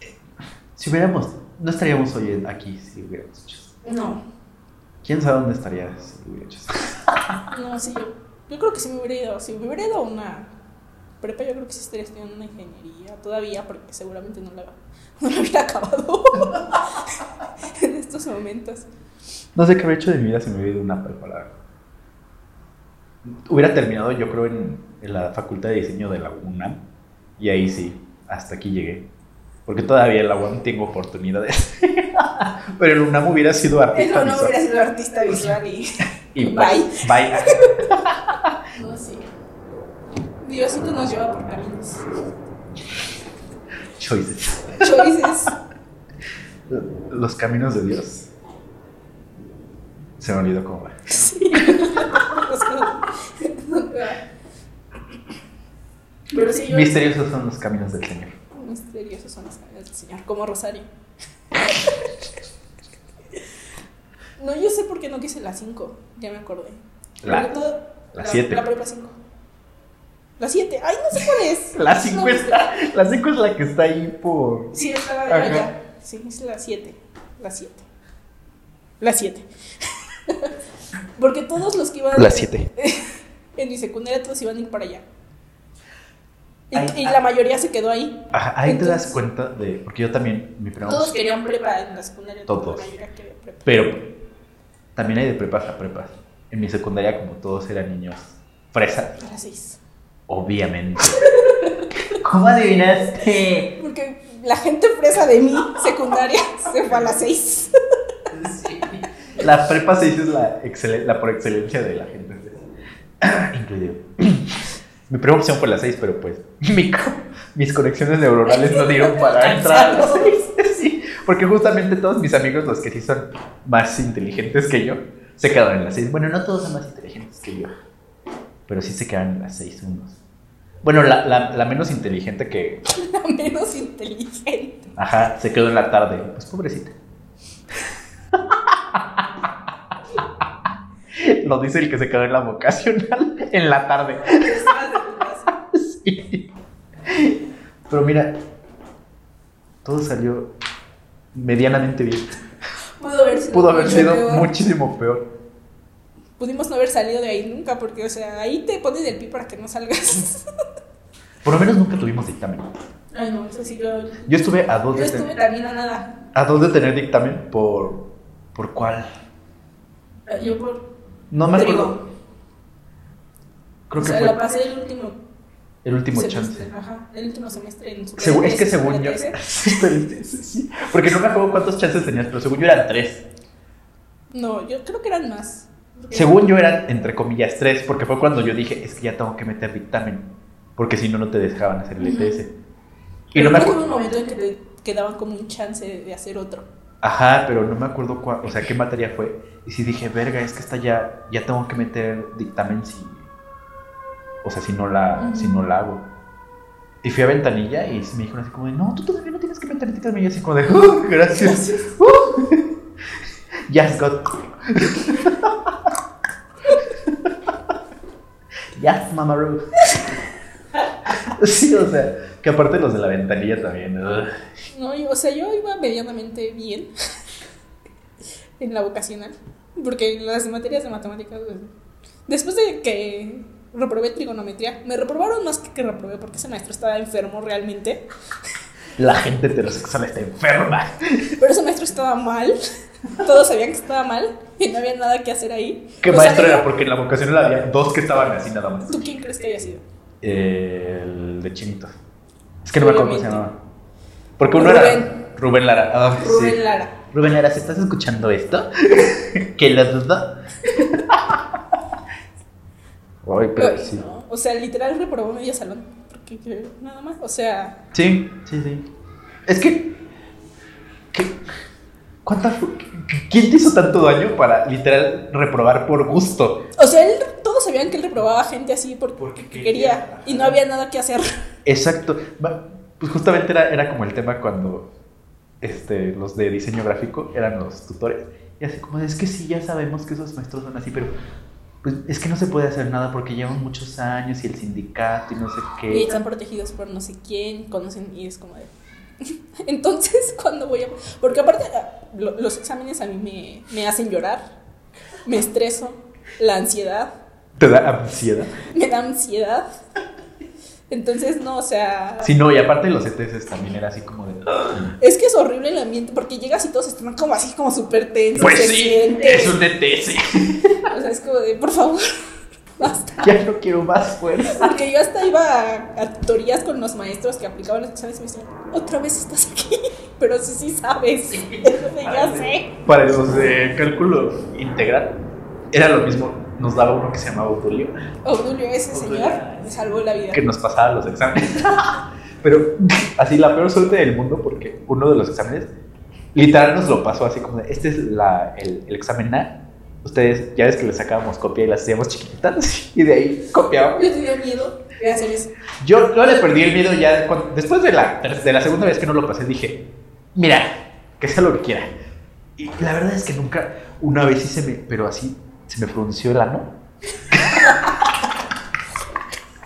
eh, si hubiéramos, no estaríamos hoy aquí si hubiéramos hecho. No, ¿Quién sabe dónde estaría si hubiera hecho eso? *laughs* no, sí, yo, yo creo que sí me hubiera ido. Si me hubiera ido a una prepa, yo creo que sí estaría estudiando una ingeniería todavía, porque seguramente no la, no la hubiera acabado momentos. No sé qué habría hecho de mi vida si me hubiera ido una prepa. la verdad. Hubiera terminado, yo creo, en, en la facultad de diseño de la UNAM. Y ahí sí, hasta aquí llegué. Porque todavía en la UNAM tengo oportunidades. *laughs* Pero en UNAM hubiera sido artista. no, no visual. hubiera sido artista visual y. *laughs* Y Bye. Bye. *laughs* No, sí. Diosito nos lleva por caminos. Choices. Choices. Los caminos de Dios. Se me olvidó cómo va. Sí. *laughs* Pero sí, yo. Misteriosos son los caminos del Señor. Misteriosos son los caminos del Señor, como Rosario. *laughs* No, yo sé por qué no quise la 5, ya me acordé. La- Porque todo- la siete. La prepa 5. La 7. Ay, no sé cuál es. La 5 No, está, la cinco es la que está ahí por. Sí, Ajá. allá. Sí, es la 7. La 7. La 7. Porque todos los que iban La 7. *laughs* en mi secundaria, todos iban a ir para allá. Y, ah. la mayoría se quedó ahí. Ajá, ahí te das cuenta de. Porque yo también, mi primo. Todos querían prepa en la secundaria. Todos. La prepa. Pero también hay de prepas a prepas. En mi secundaria, como todos eran niños fresas, A las 6. obviamente. *laughs* ¿Cómo adivinaste? Porque la gente fresa de mi secundaria se fue a las 6. La prepa 6 es la, la por excelencia de la gente. *clears throat* Incluido. *clears throat* Mi primera opción fue la 6, pero pues *laughs* mi mis conexiones neuronales no dieron *laughs* para entrar a la 6. *laughs* Sí, porque justamente todos mis amigos, los que sí son más inteligentes que yo, se quedaron en la 6. Bueno, no todos son más inteligentes que yo, pero sí se quedaron en la 6 unos. Bueno, la, la- la menos inteligente que, La menos inteligente. ajá, se quedó en la tarde. Pues pobrecita. *laughs* Lo dice el que se quedó en la vocacional *laughs* en la tarde. *laughs* Sí. Pero mira, todo salió medianamente bien. Pudo haber sido, Pudo haber sido peor. muchísimo peor. Pudimos no haber salido de ahí nunca, porque, o sea, ahí te pones el pie para que no salgas. Por lo menos nunca tuvimos dictamen. Ay, no, eso sí, yo. Yo estuve a dos Yo de, estuve también a nada. a dos de tener dictamen por. ¿Por cuál? Yo por. No me trigo. acuerdo. Creo o que sea, fue la pasé el último. el último semestre, chance. Ajá, el último semestre en su Segu- es que según yo. *laughs* Sí. Porque no me acuerdo cuántos chances tenías, pero según yo eran tres. No, yo creo que eran más. Según yo eran, entre comillas, tres, porque fue cuando yo dije, es que ya tengo que meter dictamen, porque si no, no te dejaban hacer el. ETS. Y Pero no me acuerdo. un momento en que te quedaban como un chance de hacer otro. Ajá, pero no me acuerdo cuál, o sea, qué materia fue. Y si dije, verga, es que esta ya, ya tengo que meter dictamen si. O sea, si no la, si no la hago. Y fui a ventanilla y me dijeron así como de, no, tú todavía no tienes que meter dictamen. Y yo así como de, "Uh, gracias. Uh. Yes, God. *laughs* yes, Mama Ruth. *laughs* Sí, o sea, que aparte los de la ventanilla también. No, yo- o sea, yo iba medianamente bien *laughs* en la vocacional. Porque las materias de matemáticas, pues, después de que reprobé trigonometría. Me reprobaron más que que reprobé porque ese maestro estaba enfermo realmente. *laughs* La gente heterosexual está enferma. Pero ese maestro estaba mal. Todos sabían que estaba mal y no había nada que hacer ahí. ¿Qué maestro era? Porque en la vocación había dos que estaban así nada más. ¿Tú quién crees que haya sido? El de Chinito. Es que no me acuerdo cómo se llamaba. Porque uno era Rubén Lara. Ah, Rubén Lara. Rubén Lara, ¿si estás escuchando esto? *laughs* que lo dudo. *laughs* Ay, pero sí. O sea, literal reprobó medio salón. Porque nada más. O sea. Sí, sí, sí. Es que. ¿qué, ¿Cuánta, ¿Quién te hizo tanto daño para literal reprobar por gusto? O sea, él, todos sabían que él reprobaba gente así porque, quería, y no había nada que hacer. Exacto. Pues justamente era, era como el tema cuando este, los de diseño gráfico eran los tutores. Y así como, es que sí, ya sabemos que esos maestros son así, pero pues es que no se puede hacer nada porque llevan muchos años y el sindicato y no sé qué. Y están protegidos por no sé quién, conocen y es como de... *laughs* Entonces, *laughs* cuando voy a... Porque aparte, ah, los exámenes a mí me, me hacen llorar, me estreso, la ansiedad. ¿Te da ansiedad? Me da ansiedad. Entonces, no, o sea. Sí, no, y aparte los ETS también era así como de. Es que es horrible el ambiente porque llegas y todos están como así, como súper tensos. Pues sí, es un ETS. O sea, es como de, por favor, basta. Ya no quiero más fuerza. Porque yo hasta iba a, tutorías con los maestros que aplicaban los exámenes y me decían, otra vez estás aquí. *laughs* Pero sí, sí sabes. ya sé. Para los de cálculo integral, era lo mismo nos daba uno que se llamaba Odulio. Odulio, ese señor me salvó la vida. Que nos pasaba los exámenes. *laughs* Pero así la peor suerte del mundo porque uno de los exámenes literal nos lo pasó así como de, este es la, el, el, examen A. Ustedes ya ves que le sacábamos copia y las hacíamos chiquititas y de ahí copiábamos. Yo tenía miedo de hacer eso. Yo, yo le perdí el miedo ya después de la, de la segunda vez que no lo pasé dije, mira, que sea lo que quiera. Y la verdad es que nunca, una vez hice, me, pero así se me frunció el ano. *laughs*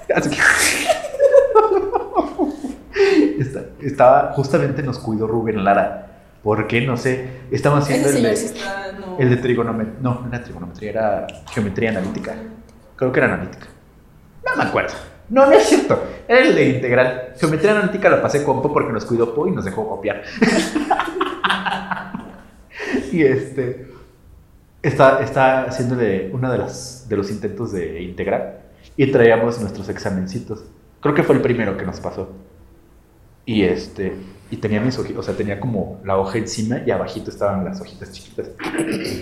*laughs* estaba, justamente nos cuidó Rubén Lara. ¿Por qué? No sé. Estaba haciendo el, de, el de trigonometría. No, no era trigonometría, era geometría analítica. Creo que era analítica. No me acuerdo. No, no es cierto. Era el de integral. Geometría analítica la pasé con Po porque nos cuidó Po y nos dejó copiar. *laughs* y este está, está haciéndole uno de, las, de los intentos de integrar y traíamos nuestros examencitos. Creo que fue el primero que nos pasó. Y este y tenía mis hojitas, o sea, tenía como la hoja encima y abajito estaban las hojitas chiquitas.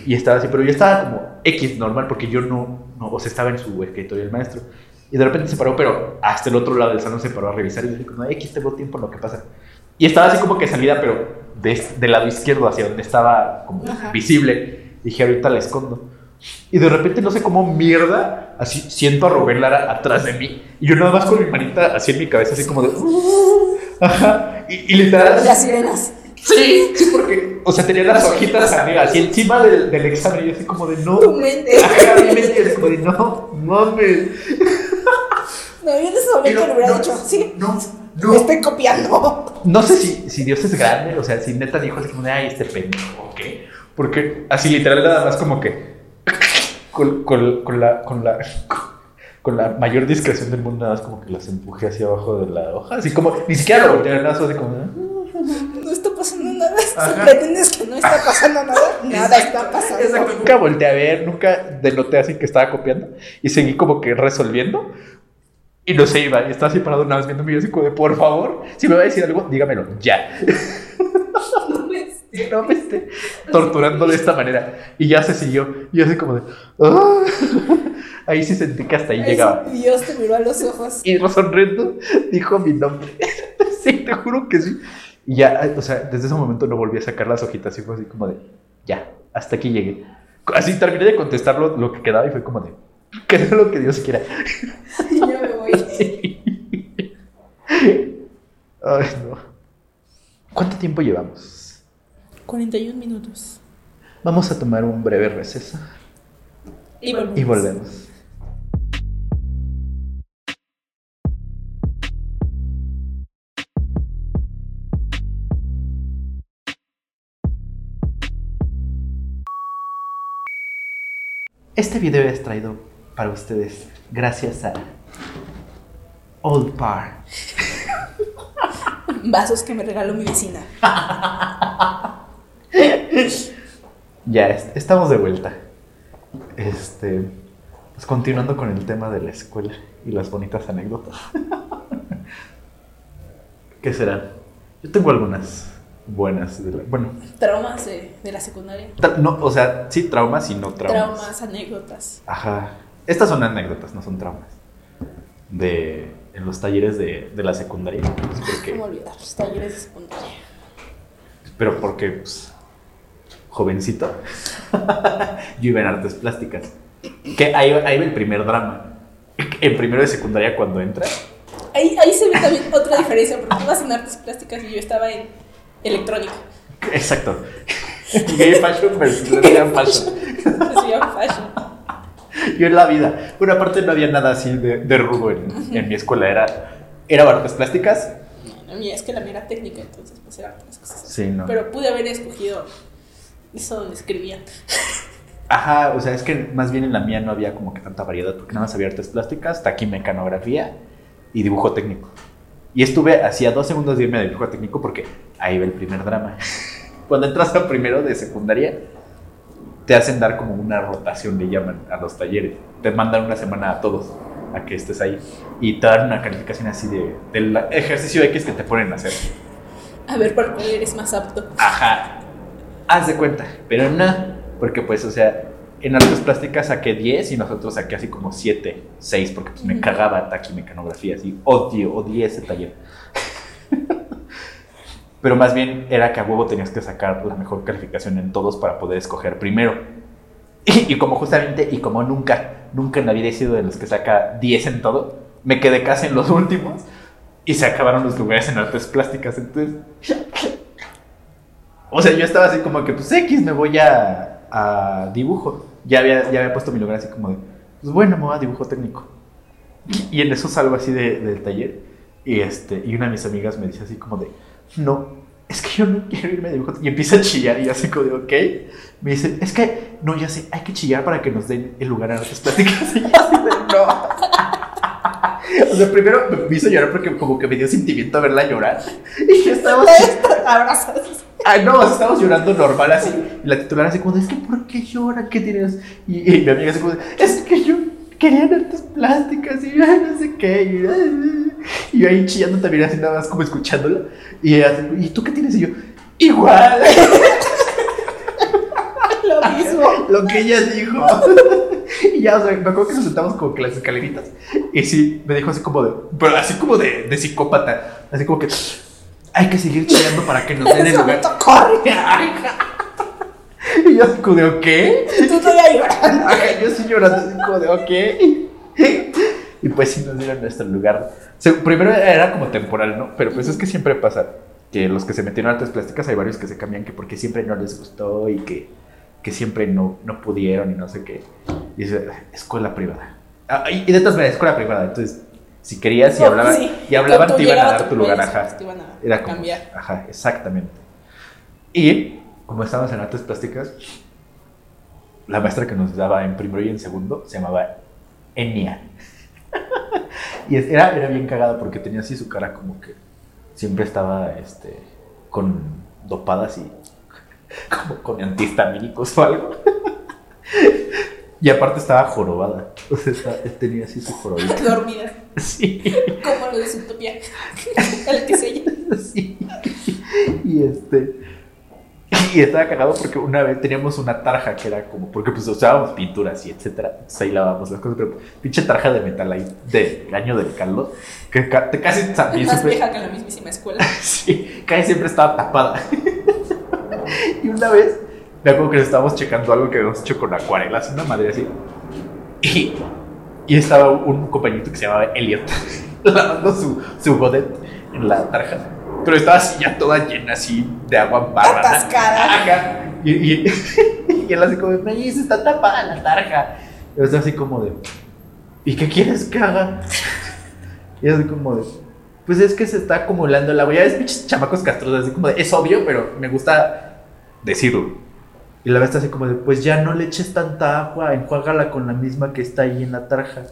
Y estaba así, pero yo estaba como X normal porque yo no, no o sea, estaba en su escritorio el maestro. Y de repente se paró, pero hasta el otro lado del salón se paró a revisar y yo dije, como, X, tengo tiempo en lo que pasa. Y estaba así como que salida, pero de, del lado izquierdo hacia donde estaba como visible. Dije, ahorita la escondo. Y de repente, no sé cómo mierda, así siento a Rubén Lara atrás de mí. Y yo nada más con mi manita así en mi cabeza, así como de. Uh", ajá. Y, y literal. Las sirenas. Sí, sí, porque, o sea, tenía las hojitas arriba, así encima del, del examen, y yo así como de no. Tu mente. Ajá, mi mente así como de no, mames. No, yo en ese momento le hubiera dicho, sí. No, no. Me estoy copiando. No sé si, si Dios es grande, o sea, si neta dijo así como de, ay, este pendejo, ¿ok? Porque así literal nada más como que *laughs* con, con, la, con, la, con la mayor discreción del mundo nada más como que las empuje hacia abajo de la hoja. Así como, ni siquiera lo volteé nada, así como... No está pasando nada. Si pretendes que no está pasando nada, nada está pasando. Nunca volteé a ver, nunca denoté así que estaba copiando. Y seguí como que resolviendo. Y no se iba. Y estaba así parado una vez viendo y así como de, por favor, si me va a decir algo, dígamelo ya. No me esté torturando de esta manera. Y ya se siguió. Y así como de. Ah". Ahí sí sentí que hasta ahí llegaba. Dios te miró a los ojos. Y sonriendo dijo mi nombre. *laughs* sí, te juro que sí. Y ya, o sea, desde ese momento no volví a sacar las hojitas y fue así como de. Ya, hasta aquí llegué. Así terminé de contestar lo, que quedaba y fue como de. Que es lo que Dios quiera. Y *laughs* ya me voy. *laughs* Ay, no. ¿Cuánto tiempo llevamos? 41 minutos. Vamos a tomar un breve receso. Y volvemos. Y volvemos. Este video es traído para ustedes, gracias a Old Par. *laughs* Vasos que me regaló mi vecina. *laughs* *laughs* ya, estamos de vuelta. Este, pues continuando con el tema de la escuela y las bonitas anécdotas. *laughs* ¿Qué serán? Yo tengo algunas buenas. bueno. Traumas de, la secundaria. No, o sea, sí, traumas y no traumas. Traumas, anécdotas. Ajá. Estas son anécdotas, no son traumas. De en los talleres de, de la secundaria. ¿Cómo olvidar los talleres de secundaria? Pero porque, pues, jovencito, *laughs* yo iba en artes plásticas. Que ahí, ahí va el primer drama. En primero de secundaria cuando entra. Ahí, ahí se ve también otra diferencia, porque tú vas en artes plásticas y yo estaba en electrónica. Exacto. *laughs* Gay fashion versus lesbian fashion. Lesbian fashion. Yo en la vida. Bueno, aparte no había nada así de, de rudo en, en, mi escuela. Era, era artes plásticas. No, mía, es que la mía era técnica, entonces pues era otras cosas. Sí, no. Pero pude haber escogido eso escribían. Ajá, o sea, es que más bien en la mía no había como que tanta variedad, porque nada más había artes plásticas, taquimecanografía y dibujo técnico. Y estuve hacía dos segundos de irme a dibujo técnico porque ahí va el primer drama. *laughs* Cuando entras a primero de secundaria, te hacen dar como una rotación, le llaman a los talleres. Te mandan una semana a todos a que estés ahí y te dan una calificación así de, del ejercicio X que te ponen a hacer. A ver por cuál eres más apto. Ajá. Haz de cuenta, pero no, porque pues, o sea, en artes plásticas saqué 10 y nosotros saqué así como 7, 6, porque pues me cagaba taquimecanografía, así, odio, odié ese taller. *laughs* Pero más bien era que a huevo tenías que sacar la mejor calificación en todos para poder escoger primero. *laughs* Y, como justamente, y como nunca, nunca en la vida he sido de los que saca 10 en todo, me quedé casi en los últimos y se acabaron los lugares en artes plásticas. Entonces, o sea, yo estaba así como que, pues X, me voy a, a dibujo ya había, ya había puesto mi lugar así como de, pues bueno, me voy a dibujo técnico. Y, en eso salgo así de, del taller y, este, y una de mis amigas me dice así como de, no, es que yo no quiero irme a dibujo. Y empieza a chillar y así como de, ok. Me dice, es que, no, ya sé, hay que chillar para que nos den el lugar a las plásticas. *laughs* Y así de, no. O sea, primero me hizo llorar porque como que me dio sentimiento verla llorar. Y yo estaba *laughs* Abrazos. Ay, no, estábamos llorando normal así. Y la titular así como, es que ¿por qué llora? ¿Qué tienes? Y, mi amiga así como, es que yo quería artes plásticas y no sé qué. Y, yo ahí chillando también así nada más como escuchándola. Y ella así, ¿y tú qué tienes? Y yo, igual. *laughs* Lo mismo. *laughs* Lo que ella dijo. *laughs* Y ya, o sea, me acuerdo que nos sentamos como que las escaleritas. Y sí, me dijo así como de, pero así como de, de psicópata. Así como que hay que seguir chillando para que nos den el lugar. ¡Corre! *laughs* y yo así como de, ¿ok? Tú todavía llorando. yo sí llorando, así como de, ok. y pues sí nos dieron nuestro lugar. primero era como temporal, ¿no? Pero pues es que siempre pasa que los que se metieron a artes plásticas hay varios que se cambian que porque siempre no les gustó y que, que siempre no, no pudieron y no sé qué. Y es escuela privada. Ah, y de todas maneras, escuela privada. Entonces, si querías y hablaban, y hablaban te iban a dar tu lugar, ajá. Te iban a Era como, cambiar. Ajá, exactamente. Y como estábamos en artes plásticas, la maestra que nos daba en primero y en segundo se llamaba Enia. *laughs* y era, era bien cagada porque tenía así su cara como que siempre estaba este, con dopadas y *laughs* como con antihistamínicos o algo. *laughs* Y aparte estaba jorobada. O sea, tenía así su jorobita. *laughs* Dormida. Sí. Como lo de su topia. El que se Sí. Y este. Y estaba cagado porque una vez teníamos una tarja que era como, porque pues usábamos pinturas y etcétera, entonces ahí lavábamos las cosas, pero pinche tarja de metal ahí, de año del caldo, que casi también más vieja que la mismísima escuela. sí, casi siempre estaba tapada. Y una vez me acuerdo que estábamos checando algo que habíamos hecho con acuarelas, una madre así. Y, y estaba un compañito que se llamaba Elliot *laughs* lavando su, su godet en la tarja. Pero estaba así ya toda llena así de agua barra. Atascada. Y, y, *laughs* y, él así como, de, se está tapada la tarja. Y yo así como de, ¿y qué quieres que haga? Y así como de, pues es que se está acumulando el agua. Ya ves, pinches chamacos castrosos, así como de, es obvio, pero me gusta decirlo. Y la maestra así como de, pues ya no le eches tanta agua, enjuágala con la misma que está ahí en la tarja.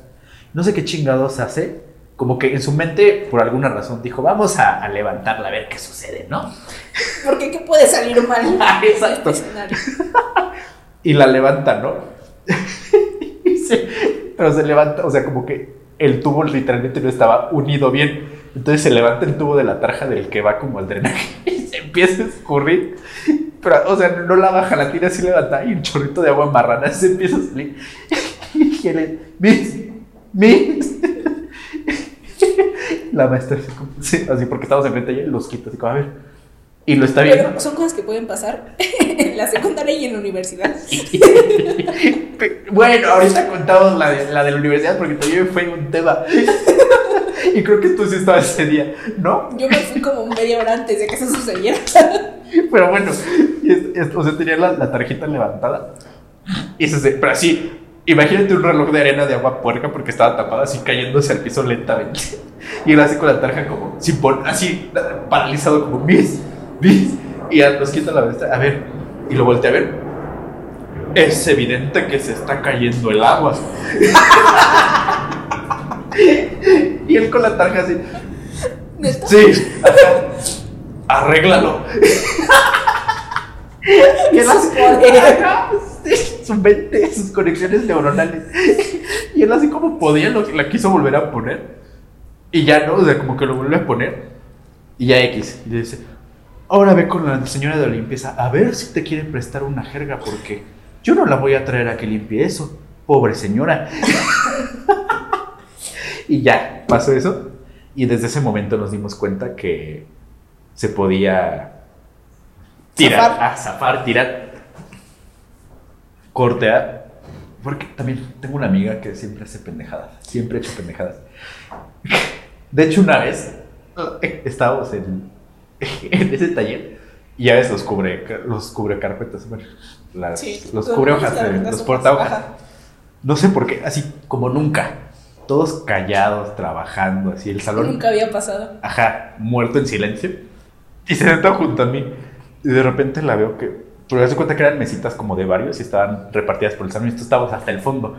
No sé qué chingados hace. Como que en su mente, por alguna razón, dijo, vamos a, levantarla a ver qué sucede, ¿no? *laughs* Porque qué puede salir mal. *laughs* Ah, exacto. *laughs* y la levanta, ¿no? pero se levanta, o sea, como que el tubo literalmente no estaba unido bien. Entonces se levanta el tubo de la tarja del que va como al drenaje y se empieza a escurrir. Pero, o sea, no la baja, la tira así levanta y un chorrito de agua marrana se empieza a salir. *laughs* Y él, Miss, Miss. *laughs* La maestra así, así porque estamos enfrente de ella, los quita así como, a ver. Y lo está viendo. Pero son cosas que pueden pasar *laughs* en la secundaria y en la universidad. bueno, ahorita contamos la de la, de la universidad porque también fue un tema. *laughs* y creo que tú sí estabas ese día, ¿no? Yo me fui como media hora antes de que eso sucediera. *laughs* pero bueno, o sea, tenía la, tarjeta levantada. Y se, pero así, imagínate un reloj de arena de agua puerca porque estaba tapada así cayéndose al piso lentamente. Y él así con la tarjeta como, así paralizado como, bis, bis. Y nos quita la vista, a ver, y lo voltea a ver. Es evidente que se está cayendo el agua. *laughs* y él con la tarjeta así. Sí, *laughs* arréglalo. y él así, su mente, sus conexiones neuronales. y él así como podía, la quiso volver a poner. Y ya no, o sea, como que lo vuelve a poner. Y ya X. Y le dice, ahora ve con la señora de la limpieza a ver si te quiere prestar una jerga porque yo no la voy a traer a que limpie eso. Pobre señora. *laughs* y ya, pasó eso. Y desde ese momento nos dimos cuenta que se podía tirar, zafar, ah, zafar tirar, cortear. Porque también tengo una amiga que siempre hace pendejadas. Siempre ha hecho pendejadas. De hecho, una vez estábamos en, en ese taller y ya ves los cubre, los cubre carpetas, bueno, los cubre hojas, los porta hojas. No sé por qué, así como nunca. Todos callados, trabajando, así el salón. Nunca había pasado. Ajá, muerto en silencio. Y se sentó junto a mí. Y de repente la veo que. Pero se cuenta que eran mesitas como de varios y estaban repartidas por el salón y esto estábamos hasta el fondo.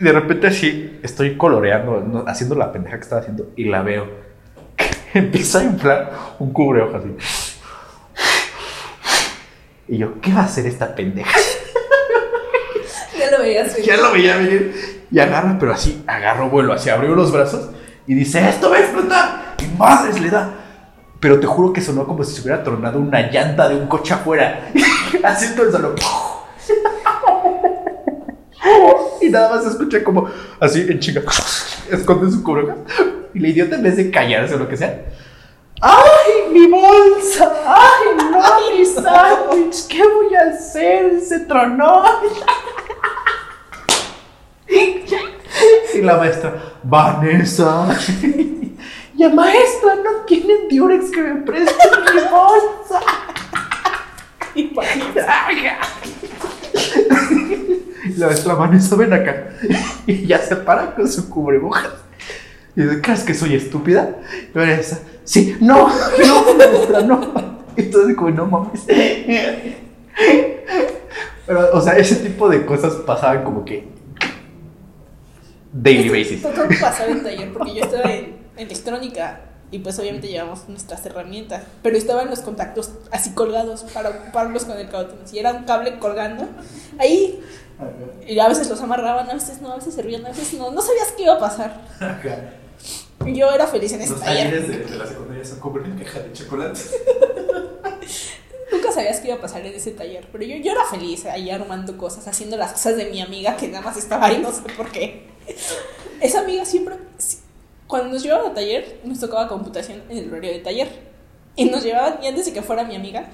Y de repente así estoy coloreando, haciendo la pendeja que estaba haciendo y la veo. *laughs* Empieza a inflar un cubre así. Y yo, ¿qué va a hacer esta pendeja? *laughs* ya lo veía venir. Ya lo veía venir. Y agarra, pero así, agarro vuelo, así abrió los brazos y dice, esto va a explotar. Y madres le da. Pero te juro que sonó como si se hubiera tronado una llanta de un coche afuera. *laughs* así todo el salón. y nada más escuché como así en chica. Esconde su cubrebocas. Y la idiota en vez de callarse o lo que sea. ¡Ay, mi bolsa! ¡Ay, no, mi sándwich! ¿Qué voy a hacer? Se tronó. *laughs* Y la maestra, Vanessa. *laughs* Ya maestra, no tienen Durex que me preste mi bolsa. *laughs* Y *laughs* la maestra Vanessa, ven acá. Y ya se para con su cubrebocas. Y dice, ¿crees que soy estúpida? Y Vanessa, sí, no, no, maestra, no. Y entonces como, no mames. Pero, o sea, ese tipo de cosas pasaban como que daily basis. Todo pasaba en taller porque yo estaba en electrónica y pues obviamente llevamos nuestras herramientas, pero estaban los contactos así colgados para ocuparlos con el cable. Si era un cable colgando, ahí y a veces los amarraban, a veces no, a veces servían, a veces no. No sabías qué iba a pasar. Yo era feliz en ese taller. Los talleres de, la secundaria se compran en caja de chocolate. *laughs* Nunca sabías qué iba a pasar en ese taller, pero yo, yo era feliz ahí armando cosas, haciendo las cosas de mi amiga que nada más estaba ahí, no sé por qué. Esa amiga siempre, cuando nos llevaban a taller, nos tocaba computación en el horario de taller. Y nos llevaban, y antes de que fuera mi amiga,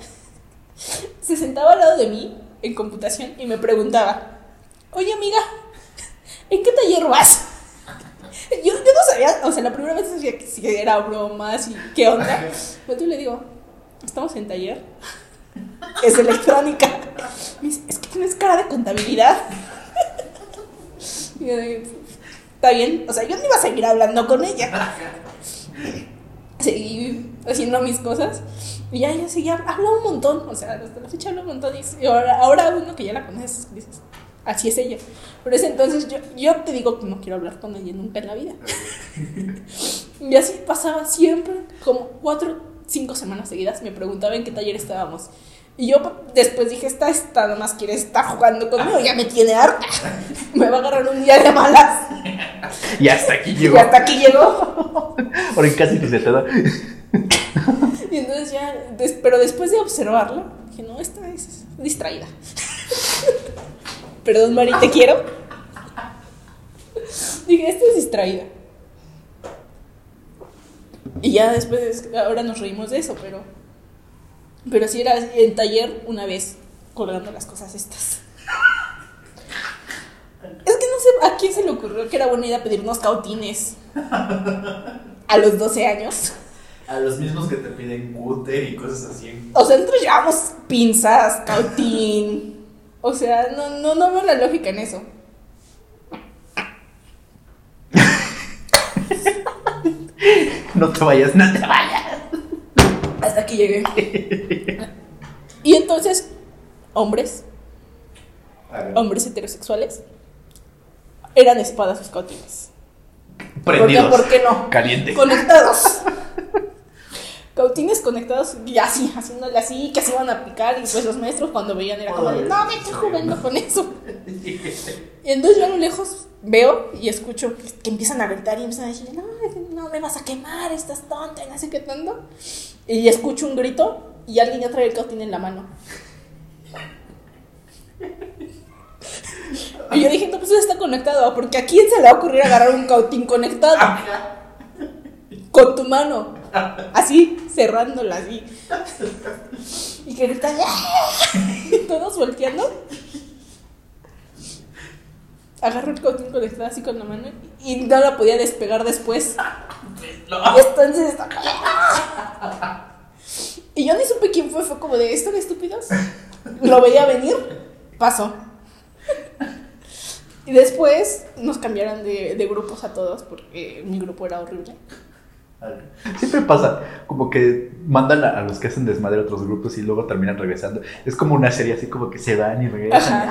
*laughs* se sentaba al lado de mí en computación y me preguntaba, oye amiga, ¿en qué taller vas? *laughs* Yo, yo no sabía, o sea, la primera vez decía que si era bromas y qué onda. *laughs* Pero yo le digo, estamos en taller. Es electrónica. Me dice, es que tienes cara de contabilidad. Y yo digo, está bien, o sea, yo no iba a seguir hablando con ella. *laughs* Seguí haciendo mis cosas. Y ya, sí, ya habla un montón, o sea, hasta la fecha habla un montón. Y ahora, ahora uno que ya la conoces, dices, así es ella. Pero ese entonces yo, yo te digo que no quiero hablar con ella nunca en la vida. *laughs* y así pasaba siempre, como cuatro, cinco semanas seguidas, me preguntaba en qué taller estábamos. Y yo después dije, esta, esta nada más quiere estar jugando conmigo, ya me tiene harta. *laughs* Me va a agarrar un día de malas. Y hasta aquí llegó. Y hasta aquí llegó. *laughs* Ahora casi ni se te da. *laughs* Y entonces ya, pero después de observarla, dije, no, esta es distraída. Perdón, Mari, te quiero. Dije, esta es distraída. Y ya después, ahora nos reímos de eso, pero pero si era en taller una vez colgando las cosas estas. Es que no sé a quién se le ocurrió que era buena idea pedir unos cautines. A los 12 años. A los mismos que te piden cúter y cosas así. O sea, nosotros llevamos pinzas, cautín. O sea, no, no, no veo la lógica en eso. *laughs* no te vayas, no te vayas. Hasta aquí llegué. y entonces, hombres, hombres heterosexuales, eran espadas escautines. Prendidos. ¿Por qué no? Caliente. Conectados. *laughs* Cautines conectados y así, haciéndole así, que se iban a picar y pues los maestros cuando veían era como de, no me estoy jugando con eso. *laughs* Y entonces yo a lo lejos veo y escucho que, empiezan a gritar y empiezan a decir, no, no me vas a quemar, estás tonta, y no sé qué tanto. Y escucho un grito y alguien ya trae el cautín en la mano. Y yo dije, no, pues está conectado, porque a quién se le va a ocurrir agarrar un cautín conectado con tu mano, así, cerrándola así. Y que gritan, todos volteando. Agarró el cautín conectado así con la mano y no la podía despegar después. Y entonces. Y yo ni supe quién fue, fue como de esto de estúpidos. Lo veía venir, pasó. Y después nos cambiaron de, de, grupos a todos porque mi grupo era horrible. Siempre pasa, como que mandan a, los que hacen desmadre a otros grupos y luego terminan regresando. Es como una serie así como que se van y regresan.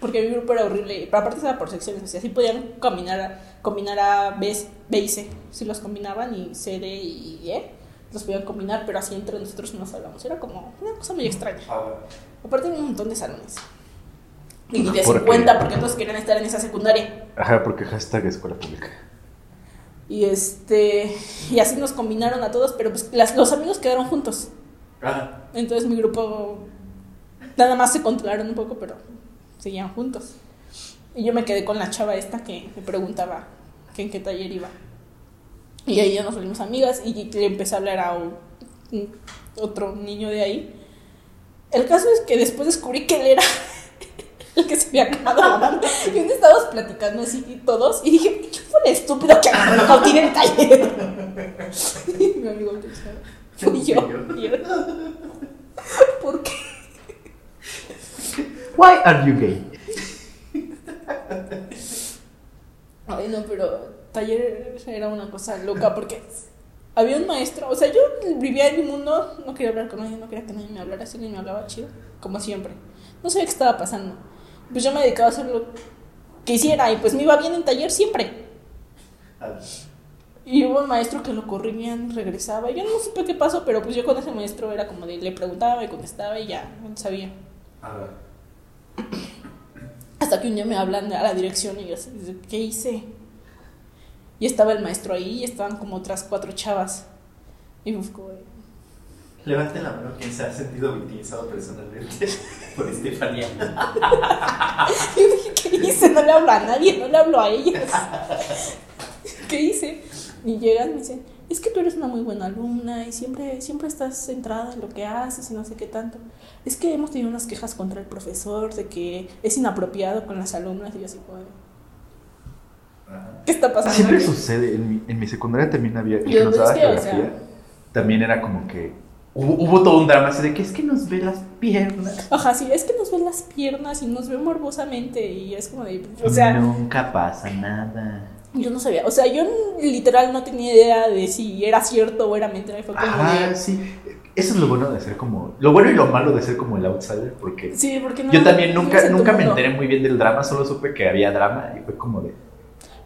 Porque mi grupo era horrible, pero aparte estaba por secciones, o sea, así podían combinar, combinar a B, B y C, si los combinaban y C, D y E, los podían combinar, pero así entre nosotros no nos hablamos, era como una cosa muy extraña. Aparte hay un montón de salones. Y de 50 porque todos querían estar en esa secundaria. Ajá, porque hashtag escuela pública. Y este y así nos combinaron a todos, pero pues los amigos quedaron juntos. Ajá. Entonces mi grupo nada más se controlaron un poco, pero seguían juntos. Y yo me quedé con la chava esta que me preguntaba que en qué taller iba. Y ahí ya nos volvimos amigas y le empecé a hablar a un, otro niño de ahí. El caso es que después descubrí que él era el *laughs* que se había la mano. Y un estábamos platicando así todos y dije, ¿qué fue el estúpido que agarró el cautín en el taller? *laughs* Y mi amigo empezó. Y yo, ¿por qué? Why are you gay? Ay, no, pero taller era una cosa loca porque había un maestro, o sea, yo vivía en mi mundo, no quería hablar con nadie, no quería que nadie me hablara así, ni me hablaba chido, como siempre. No sabía qué estaba pasando. Pues yo me dedicaba a hacer lo que hiciera y pues me iba bien en taller siempre. Y hubo un maestro que lo corrían, regresaba. Y yo no supe qué pasó, pero pues yo con ese maestro era como de le preguntaba, me contestaba y ya, no sabía. *clears throat* Hasta que un día me hablan a la dirección y yo, ¿qué hice? Y estaba el maestro ahí y estaban como otras cuatro chavas. Y fue como... Levante la mano quien se ha sentido victimizado personalmente *laughs* por Estefanía. *laughs* Yo dije, ¿qué hice? No le hablo a nadie, no le hablo a ellas. *laughs* ¿Qué hice? Y llegan y me dicen, es que tú eres una muy buena alumna y siempre, siempre estás centrada en lo que haces y no sé qué tanto. Es que hemos tenido unas quejas contra el profesor de que es inapropiado con las alumnas y yo así como... ¿Qué está pasando? Siempre sucede, en mi, en mi secundaria también había, que nos daba geografía, también era como que hubo, todo un drama así de que es que nos ve las piernas. Ajá, sí, es que nos ve las piernas y nos ve morbosamente y es como de, o sea... Nunca pasa nada. Yo no sabía, o sea, yo literal no tenía idea de si era cierto o era mentira. Fue como ah, sí. Eso es lo bueno de ser como. Lo bueno y lo malo de ser como el outsider, porque. Sí, porque Yo también nunca, nunca me enteré muy bien del drama, solo supe que había drama y fue como de.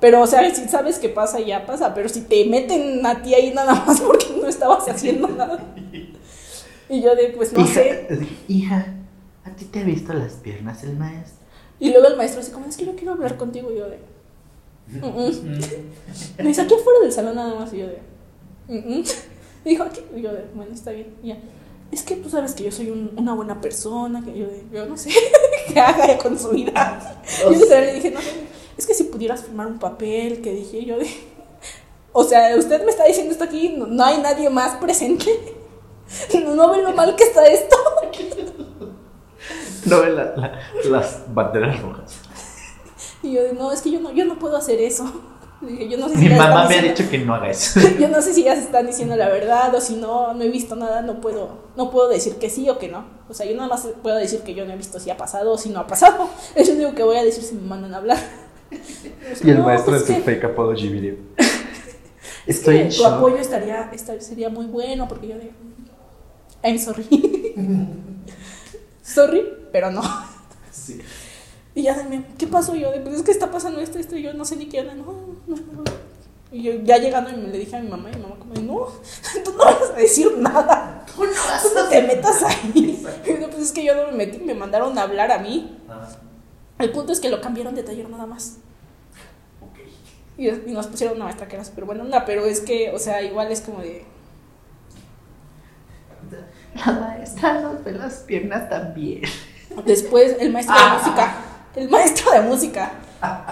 Pero, o sea, si sabes que pasa, ya pasa. Pero si te meten a ti ahí nada más *laughs* porque no estabas haciendo nada. Y yo de, pues no sé. Hija, ¿a ti te ha visto las piernas el maestro? Y luego el maestro así como, es que no quiero hablar contigo. Y yo de. Me dice, aquí afuera del salón nada más. Y yo de. Me dijo, aquí. Y yo de, bueno, está bien. ya. Es que tú sabes que yo soy una buena persona. Que yo, de, yo no sé *laughs* qué haga con su vida. *laughs* Yo le dije, no, es que si pudieras firmar un papel. Que dije yo de. *laughs* O sea, usted me está diciendo esto aquí. No, hay nadie más presente. No, *laughs* no ve lo mal que está esto. No ve las banderas rojas. Y yo, no, es que yo no, yo no puedo hacer eso. yo no sé si Mi mamá me ha dicho que no haga eso. *laughs* Yo no sé si ya se están diciendo la verdad o si no, no he visto nada, no puedo, no puedo decir que sí o que no. O sea, yo nada más puedo decir que yo no he visto si ha pasado o si no ha pasado. *laughs* Es lo único que voy a decir si me mandan a hablar. y el maestro pues de su fake apology video. Estoy en Tu apoyo estaría, sería muy bueno porque yo de... I'm sorry. *laughs* sorry, pero no. Sí. Y ya de ¿qué pasó? yo pues es que está pasando esto, esto, y yo no sé ni qué onda, no, no, no. Y yo ya llegando y me le dije a mi mamá, y mi mamá como, no, *laughs* tú no vas a decir nada. Tú no, tú no te metas ahí. Y yo, pues es que yo no me metí, me mandaron a hablar a mí. El punto es que lo cambiaron de taller nada más. Y, y, nos pusieron una maestra que era súper buena onda, pero es que, o sea, igual es como de... *laughs* La maestra nos ve las piernas también. Después el maestro de ah. música el maestro de música.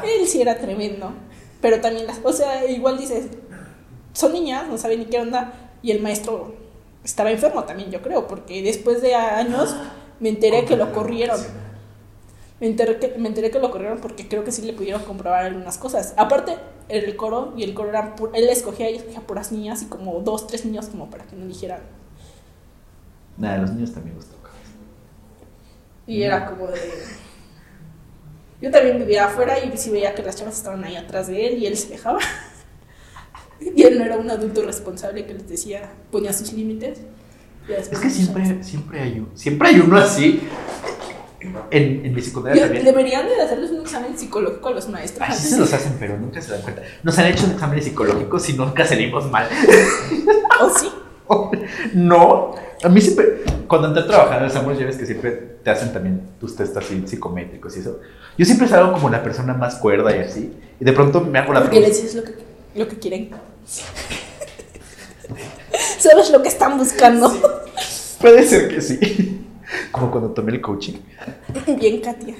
Él sí era tremendo. Pero también, las, o sea, igual dices, son niñas, no saben ni qué onda. Y el maestro estaba enfermo también, yo creo, porque después de años me enteré que lo corrieron. Me enteré, que, me enteré que lo corrieron porque creo que sí le pudieron comprobar algunas cosas. Aparte, el coro, y el coro eran, él escogía y escogía puras niñas y como dos, tres niños como para que no dijeran. Nada, los niños también los. Y era como de... Yo también vivía afuera y sí veía que las chavas estaban ahí atrás de él y él se dejaba. *laughs* y él no era un adulto responsable que les decía, ponía sus límites. Es que siempre, siempre, hay, siempre hay uno así. En, en mi secundaria también. Deberían de hacerles un examen psicológico a los maestros. Así se los hacen, pero nunca se dan cuenta. Nos han hecho un examen psicológico si nunca salimos mal. ¿O sí? *laughs* no, a mí siempre, cuando entré a trabajar en el Samuel, ya ves que siempre te hacen también tus test así psicométricos y eso. Yo siempre salgo como la persona más cuerda y así. Y de pronto me hago la Porque les dices lo que, lo que quieren. *laughs* Sabes lo que están buscando. Puede ser que sí. *laughs* Como cuando tomé el coaching. *laughs* Bien, Katia.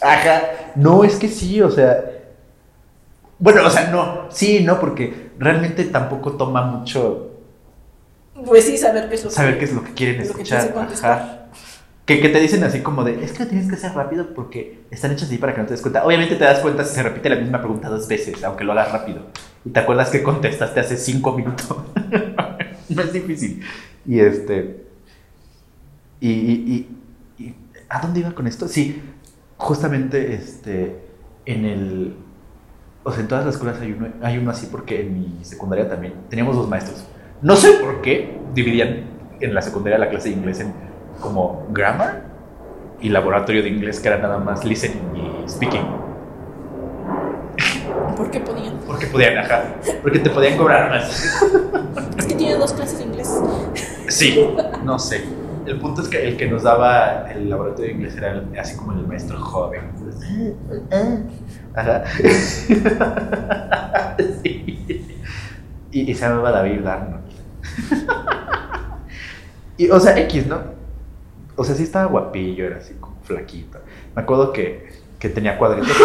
Ajá. No, es que sí, o sea. Bueno, o sea, no. Sí, no, porque realmente tampoco toma mucho. Pues sí, saber qué es lo que, saber qué es lo que quieren escuchar. Que, que, te dicen así como de, es que lo tienes que hacer rápido porque están hechos así para que no te des cuenta. Obviamente te das cuenta si se repite la misma pregunta dos veces, aunque lo hagas rápido. Y te acuerdas que contestaste hace cinco minutos. *laughs* no es difícil. Y este... Y, y, y, ¿A dónde iba con esto? Sí, justamente este, en el... O sea, en todas las escuelas hay uno, hay uno así porque en mi secundaria también teníamos dos maestros. No sé por qué dividían en la secundaria la clase de inglés en como grammar y laboratorio de inglés que era nada más listening y speaking. ¿Por qué podían? Porque podían, ajá. Porque te podían cobrar más. *laughs* Es que tiene dos clases de inglés. Sí, no sé. El punto es que el que nos daba el laboratorio de inglés era así como el maestro joven. *laughs* Ajá. *laughs* Y, y se llamaba David Arnold. *laughs* y, o sea, X, ¿no? o sea, sí estaba guapillo, era así como flaquito. Me acuerdo que, que tenía cuadritos,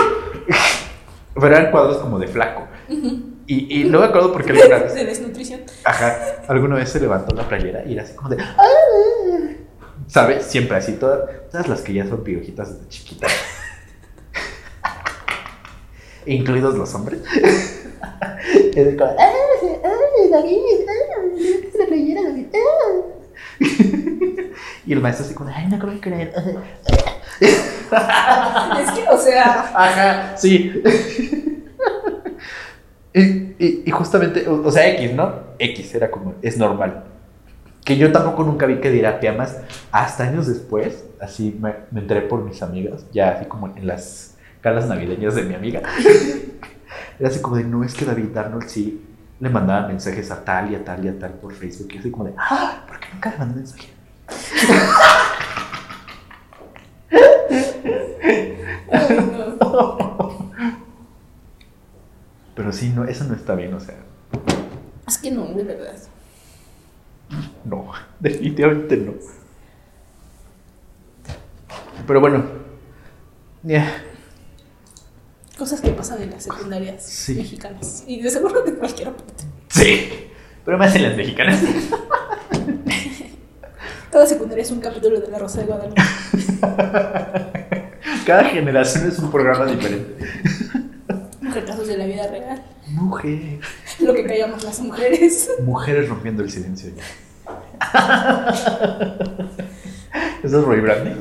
*laughs* pero eran cuadros como de flaco. y, y, no me acuerdo por qué *laughs* alguna vez... De desnutrición. Ajá, alguna vez se levantó la playera y era así como de... ¿Sabes? Siempre así, todas, todas las que ya son piojitas desde chiquitas. Incluidos los hombres. es como... ¡Ay, David! ¡Ay, la playera, David! y el maestro así como, ay, no creo creer. *laughs* es que, o sea. Ajá, sí. *laughs* Y, justamente, o, sea, X, ¿no? X era como, es normal. Que yo tampoco nunca vi que diera más hasta años después, así me, me enteré por mis amigas, ya así como en las calas navideñas de mi amiga. *laughs* Era así como de, no es que David Arnold sí le mandaba mensajes a tal y a tal y a tal por Facebook. Y así como de, ah, ¿por qué nunca le mandó mensaje? *laughs* Pero sí, no, eso no está bien, o sea. Es que no, de verdad. No, *laughs* definitivamente no. Pero bueno, ya. Cosas que pasan en las secundarias mexicanas. Y de seguro de cualquier parte. Sí, pero más en las mexicanas. *laughs* Cada secundaria es un capítulo de La Rosa de Guadalupe. *laughs* Cada generación es un programa diferente. Retrasos de la vida real. Mujer. Lo que callamos las mujeres. Mujeres rompiendo el silencio. *laughs* Eso es Roy Brandy.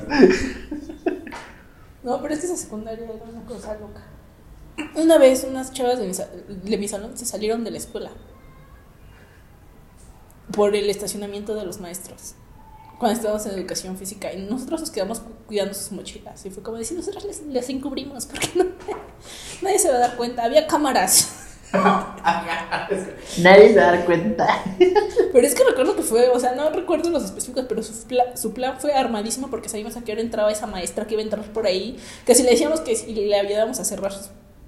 No, pero es que esa secundaria era una cosa loca. Una vez unas chavas de mi, salón se salieron de la escuela por el estacionamiento de los maestros cuando estábamos en educación física y nosotros nos quedamos cuidando sus mochilas y fue como decir nosotros les, les encubrimos *laughs* porque no, nadie se va a dar cuenta había cámaras. *laughs* Nadie se va a dar cuenta. Pero es que recuerdo que fue o sea no recuerdo los específicos pero su, su plan fue armadísimo porque sabíamos a qué hora entraba esa maestra que iba a entrar por ahí que si le decíamos que si le ayudábamos a cerrar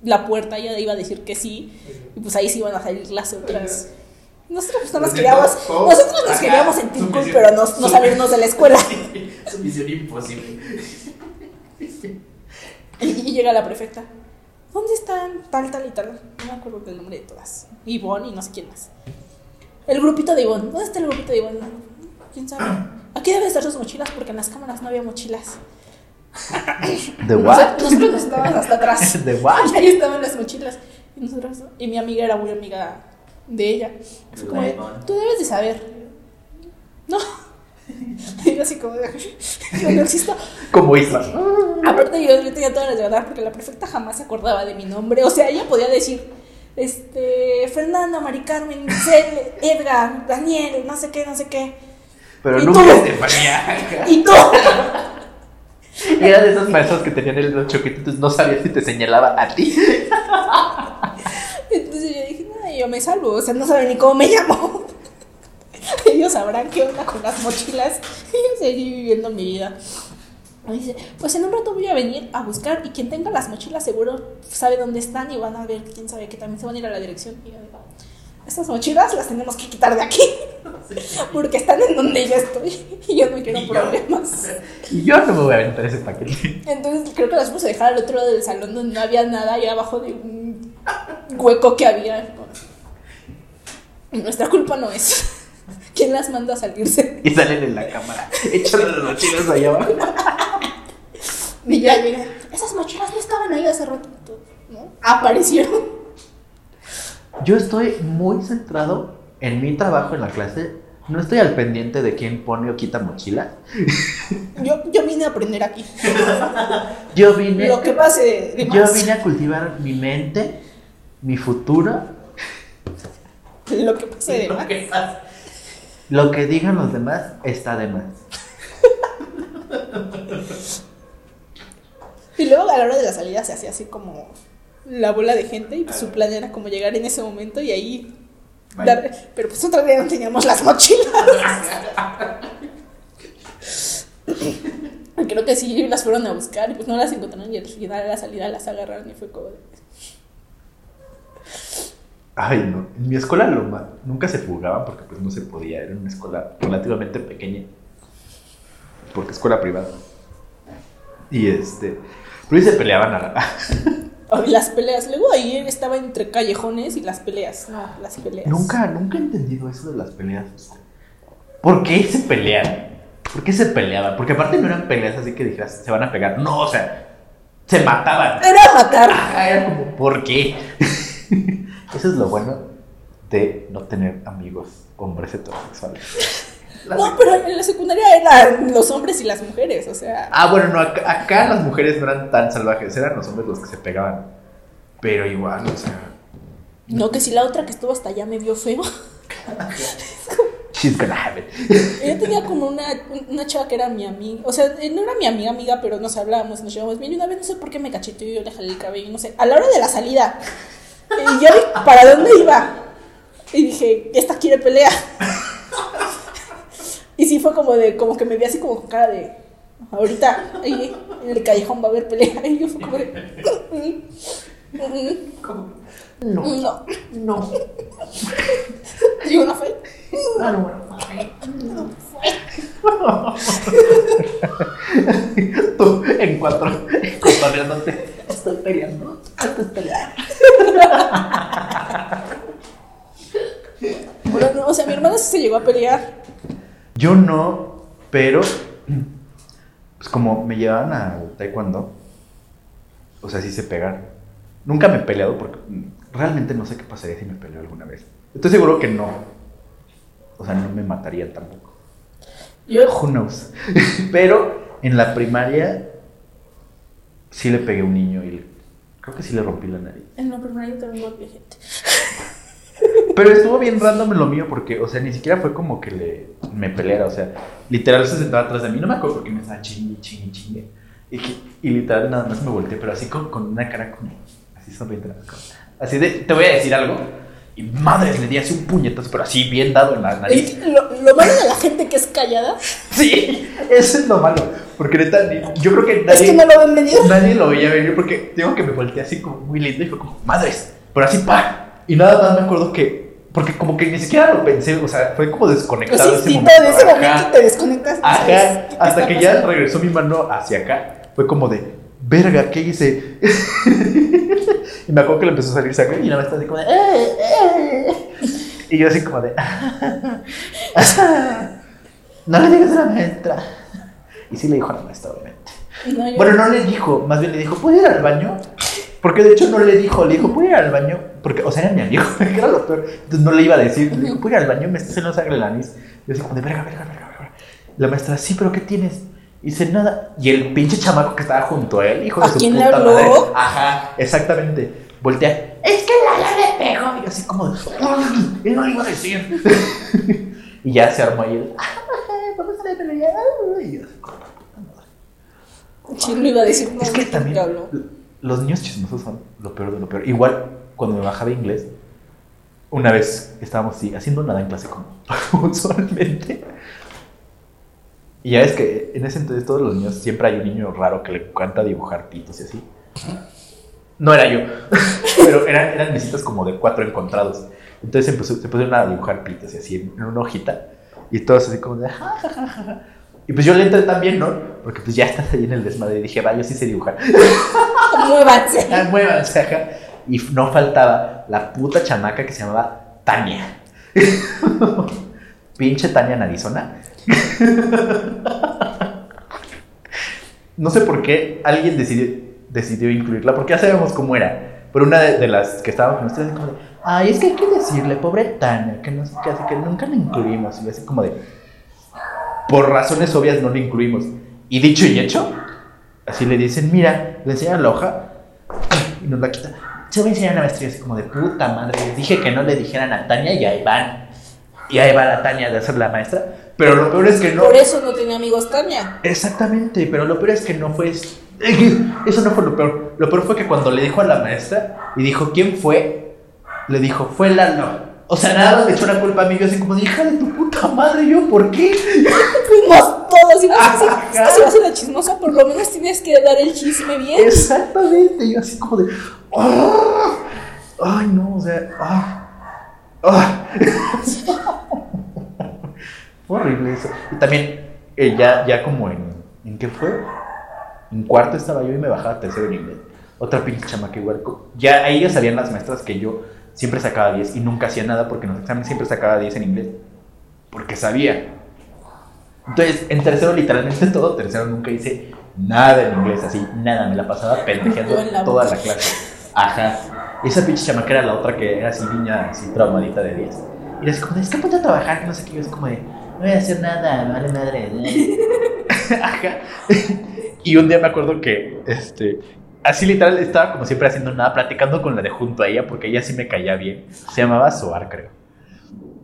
la puerta, ella iba a decir que sí, y pues ahí sí iban a salir las otras. Nosotros pues, no nos queríamos, nosotros nos queríamos sentir cool, pero no, no salirnos de la escuela. *laughs* Su misión imposible. *laughs* Y, llega la prefecta. ¿Dónde están tal, tal y tal? No me acuerdo del nombre de todas. Ivonne y no sé quién más. El grupito de Ivonne. ¿Dónde está el grupito de Ivonne? ¿Quién sabe? Aquí deben estar sus mochilas porque en las cámaras no había mochilas. ¿De *laughs* what? Nosotros estábamos hasta atrás. *laughs* ¿De what? Ahí estaban las mochilas. Y, nosotros, y mi amiga era muy amiga de ella. Fue como, tú debes de saber. No. *laughs* Y yo así como de, yo no existo. Como Isla. Aparte yo, yo tenía todas las de ganar porque la prefecta jamás se acordaba de mi nombre. O sea, ella podía decir, este, Fernanda, Mari Carmen, Edgar, Daniel, no sé qué, no sé qué. Pero nunca Estefanía. Y tú. *laughs* Era de esos maestros que tenían el choquito, entonces no sabía si te señalaba a ti. Entonces yo dije, no, yo me salvo, o sea, no saben ni cómo me llamo. *laughs* Ellos sabrán qué onda con las mochilas. Y *laughs* yo seguí viviendo mi vida. Me dice, pues en un rato voy a venir a buscar y quien tenga las mochilas seguro sabe dónde están y van a ver quién sabe que también se van a ir a la dirección. Y yo digo, estas mochilas las tenemos que quitar de aquí. *laughs* Porque están en donde yo estoy. Y yo no quiero problemas. Y yo no me voy a aventar ese paquete. Entonces creo que las puse a dejar al otro lado del salón donde no había nada y abajo de un hueco que había. Nuestra culpa no es. *laughs* ¿Quién las manda a salirse? Y salen en la cámara, echando las mochilas allá abajo. Y ya llega. Esas mochilas no estaban ahí hace rato. ¿no? Aparecieron. Yo estoy muy centrado en mi trabajo en la clase. No estoy al pendiente de quién pone o quita mochila. Yo, yo vine a aprender aquí. yo vine. Lo que pase. Yo vine a cultivar mi mente, mi futuro. Lo que pase de lo Que Lo que digan los demás está de más. y luego a la hora de la salida se hacía así como la bola de gente y su plan era como llegar en ese momento y ahí pero pues otra vez no teníamos las mochilas. *laughs* Creo que sí las fueron a buscar y pues no las encontraron y al final de la salida las agarraron y fue como Ay, no. En mi escuela nunca se fugaban porque pues no se podía. Era una escuela relativamente pequeña. Porque escuela privada. Y este... Pero se peleaban a la... *laughs* *laughs* las peleas. Luego ahí estaba entre callejones y las peleas. No, las peleas. Nunca, nunca he entendido eso de las peleas. ¿Por qué se pelean? ¿Por qué se peleaban? Porque aparte no eran peleas así que dijeras, se van a pegar. No, o sea, se mataban. Era matar. era como, ¿por qué? *laughs* eso es lo bueno de no tener amigos hombres heterosexuales no, pero en la secundaria eran los hombres y las mujeres, o sea. Ah, bueno, no, acá, las mujeres no eran tan salvajes, eran los hombres los que se pegaban. Pero igual, o sea. No, que si la otra que estuvo hasta allá me vio feo. *laughs* She's gonna have it. Yo tenía como una, una chava que era mi amiga, o sea, no era mi amiga, amiga, pero nos hablábamos, nos llevamos bien. Y una vez no sé por qué me cacheteó y yo le jalé el cabello, no sé, a la hora de la salida. Y yo para dónde iba. Y dije, esta quiere pelear. Y sí fue como de, como que me vi así como con cara de, ahorita ahí en el callejón va a haber pelea. *laughs* Y yo fue como de, ¿Cómo? No. No. *laughs* No. ¿Y una fue? Ah, no, bueno. No fue. Tú en cuatro, cotorreándote. Estoy peleando. Estoy peleando. Bueno, no, o sea, mi hermana sí se llegó a pelear. Yo no, pero pues como me llevaban a taekwondo, o sea, sí sé pegar. Nunca me he peleado porque realmente no sé qué pasaría si me peleo alguna vez. Estoy seguro que no. O sea, no me mataría tampoco. Yo. Who knows. *laughs* pero en la primaria sí le pegué a un niño y creo que sí le rompí la nariz. En la primaria también golpeé gente. *laughs* Pero estuvo bien random lo mío porque, o sea, ni siquiera fue como que le, me peleara, o sea, literal se sentaba atrás de mí, no me acuerdo porque me estaba chingue, chingue, chingue. Y, y literal nada más me volteé, pero así con, con una cara como, así sonriente. Así de, te voy a decir algo. Y madres, le di así un puñetazo, pero así bien dado en la nariz. Lo, lo malo de la gente que es callada. Sí, eso es lo malo. Porque neta, yo creo que nadie. Es que no lo ven venir. Nadie lo veía venir porque tengo que me volteé así como muy lindo y fue como, madres, pero así pa. Y nada más me acuerdo que porque como que ni siquiera lo pensé, o sea, fue como desconectado ese momento. de ese momento te desconectas. Ajá, hasta que ya regresó mi mano hacia acá, fue como de, verga, ¿qué hice? *laughs* y me acuerdo que le empezó a salir sangre y nada más estaba así como de, eh, eh". y yo así como de, *laughs* no le digas a la maestra. Y sí le dijo a la maestra, bueno, no le dijo, más bien le dijo, ¿puedo ir al baño? Porque de hecho no le dijo, le dijo, ¿puedo ir al baño? Porque, o sea, era mi amigo, *laughs* era lo peor. Entonces no le iba a decir, le dijo, ¿puedo ir al baño? Me está haciendo sangre la nariz. Yo así como de, verga, verga, verga, verga. La maestra, sí, pero ¿qué tienes? Y dice, nada. Y el pinche chamaco que estaba junto a él, hijo de su quién puta le habló? Ajá, exactamente. Voltea, es que la le pegó. Y así como, él no le iba a decir. *laughs* y ya se armó ahí el, *laughs* vamos a la pelea. Y yo ¿Quién lo iba a decir? es que también los niños chismosos son lo peor de lo peor. Igual, cuando me bajaba inglés, una vez estábamos sí, haciendo nada en clase como *laughs* usualmente. Y ya ves que en ese entonces todos los niños siempre hay un niño raro que le encanta dibujar pitos y así. No era yo, *laughs* pero eran, eran visitas como de cuatro encontrados. Entonces se, se pusieron a dibujar pitos y así en una hojita. Y todos así como de... Y pues yo le entré también, ¿no? Porque pues ya estás ahí en el desmadre y dije, va, yo sí sé dibujar. *laughs* Muévanse. Ah, *laughs* muévanse, ajá. Y no faltaba la puta chamaca que se llamaba Tania. *laughs* Pinche Tania en Arizona. no sé por qué alguien decidió, decidió incluirla, porque ya sabemos cómo era. Pero una de, las que estábamos con ustedes, como de, ay, es que hay que decirle, pobre Tania, que no sé qué, así que nunca la incluimos. Y así como de, por razones obvias no la incluimos. Y dicho y hecho, así le dicen, mira, le enseñan la hoja y nos la quita. Se va a enseñar a la maestría así como de puta madre. dije que no le dijeran a Tania y ahí van. Y ahí va la Tania de ser la maestra. Pero lo peor es que no. Por eso no tenía amigos Tania. Exactamente, pero lo peor es que no fue. Eso no fue lo peor. Lo peor fue que cuando le dijo a la maestra y dijo quién fue, le dijo, fue Lalo. O sea, nada me echó la culpa a mí. Yo así como, hija de tu puta madre, yo, ¿por qué? Fuimos todos. Y vas a si *laughs* vas a la chismosa, por lo menos tienes que dar el chisme bien. Exactamente. Yo así como de, oh, ay, no, o sea, ah. *laughs* Fue horrible eso. Y también, eh, ya, ya como en, ¿en qué fue? En cuarto estaba yo y me bajaba tercero en inglés. Otra pinche chamaca igual. Ya ahí ya sabían las maestras que yo siempre sacaba 10 y nunca hacía nada porque en los exámenes siempre sacaba 10 en inglés. Porque sabía. Entonces, en tercero, literalmente *laughs* todo, tercero nunca hice nada en inglés, así, nada, me la pasaba pendejeando *laughs* toda la clase. Ajá. Esa pinche chamaca era la otra que era así, niña, así, traumadita de 10. Y era así como, es que ponte a trabajar, que no sé qué, yo así como de, no voy a hacer nada, vale madre. *laughs* Ajá. y un día me acuerdo que, este, así literal estaba como siempre haciendo nada, platicando con la de junto a ella, porque ella sí me caía bien. Se llamaba Soar, creo.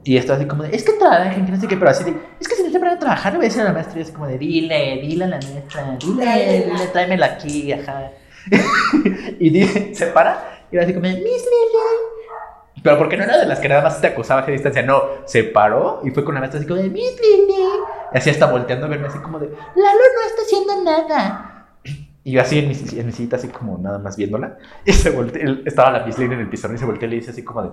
Y estaba así como de, es que trabajen, que no sé qué, pero así de, es que si no te a trabajar, le voy a decir a la maestra, y así como de, dile, dile a la maestra, dile, dile, tráemela aquí, ajá. *laughs* y dice, se para y va así como de, Miss Lily. Pero porque no era de las que nada más te acosaba a distancia, no, se paró y fue con la maestra así como de, Miss Lily. Y así hasta volteando a verme así como de, Lalo no está haciendo nada. Y yo así en mi, en silla, así como nada más viéndola. Y se voltea, estaba la Miss Lily en el pizarrón y se voltea y le dice así como de,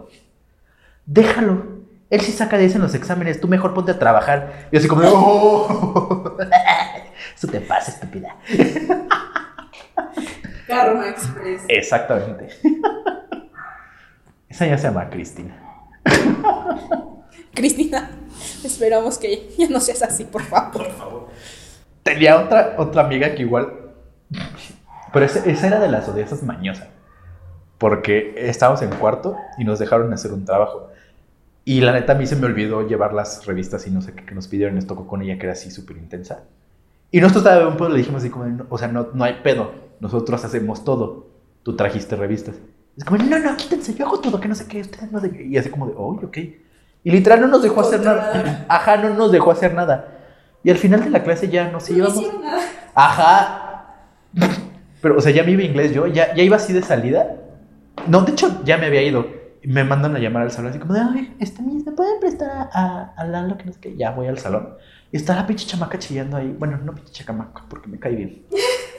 déjalo. Él sí saca 10 en los exámenes, tú mejor ponte a trabajar. Y así como, oh, *laughs* eso te pasa, estúpida. *laughs* Karma Express. Exactamente. Esa ya se llama Cristina. Cristina, esperamos que ya no seas así, por favor. Por favor. Tenía otra, otra amiga que igual. Pero esa, esa era de las odiosas mañosas. Porque estábamos en cuarto y nos dejaron hacer un trabajo. Y la neta a mí se me olvidó llevar las revistas y no sé qué que nos pidieron. Nos tocó con ella que era así súper intensa. Y nosotros estaba un poco le dijimos así como, o sea, no, no hay pedo. Nosotros hacemos todo. Tú trajiste revistas. Es como, no, no, quítense, yo hago todo, que no sé qué, ustedes no sé qué. Y así como de, oh, ok. Y literal no nos dejó hacer nada. *clears throat* Ajá, no nos dejó hacer nada. Y al final de la clase ya nos íbamos. No nada. Ajá. Pero, o sea, ya me iba inglés yo, ya, ya iba así de salida. No, de hecho, ya me había ido me mandan a llamar al salón así como de, ay, este ¿me pueden prestar a, a Lalo que no sé qué? Ya voy al salón. Y está la pinche chamaca chillando ahí. Bueno, no pinche chamaca, porque me cae bien.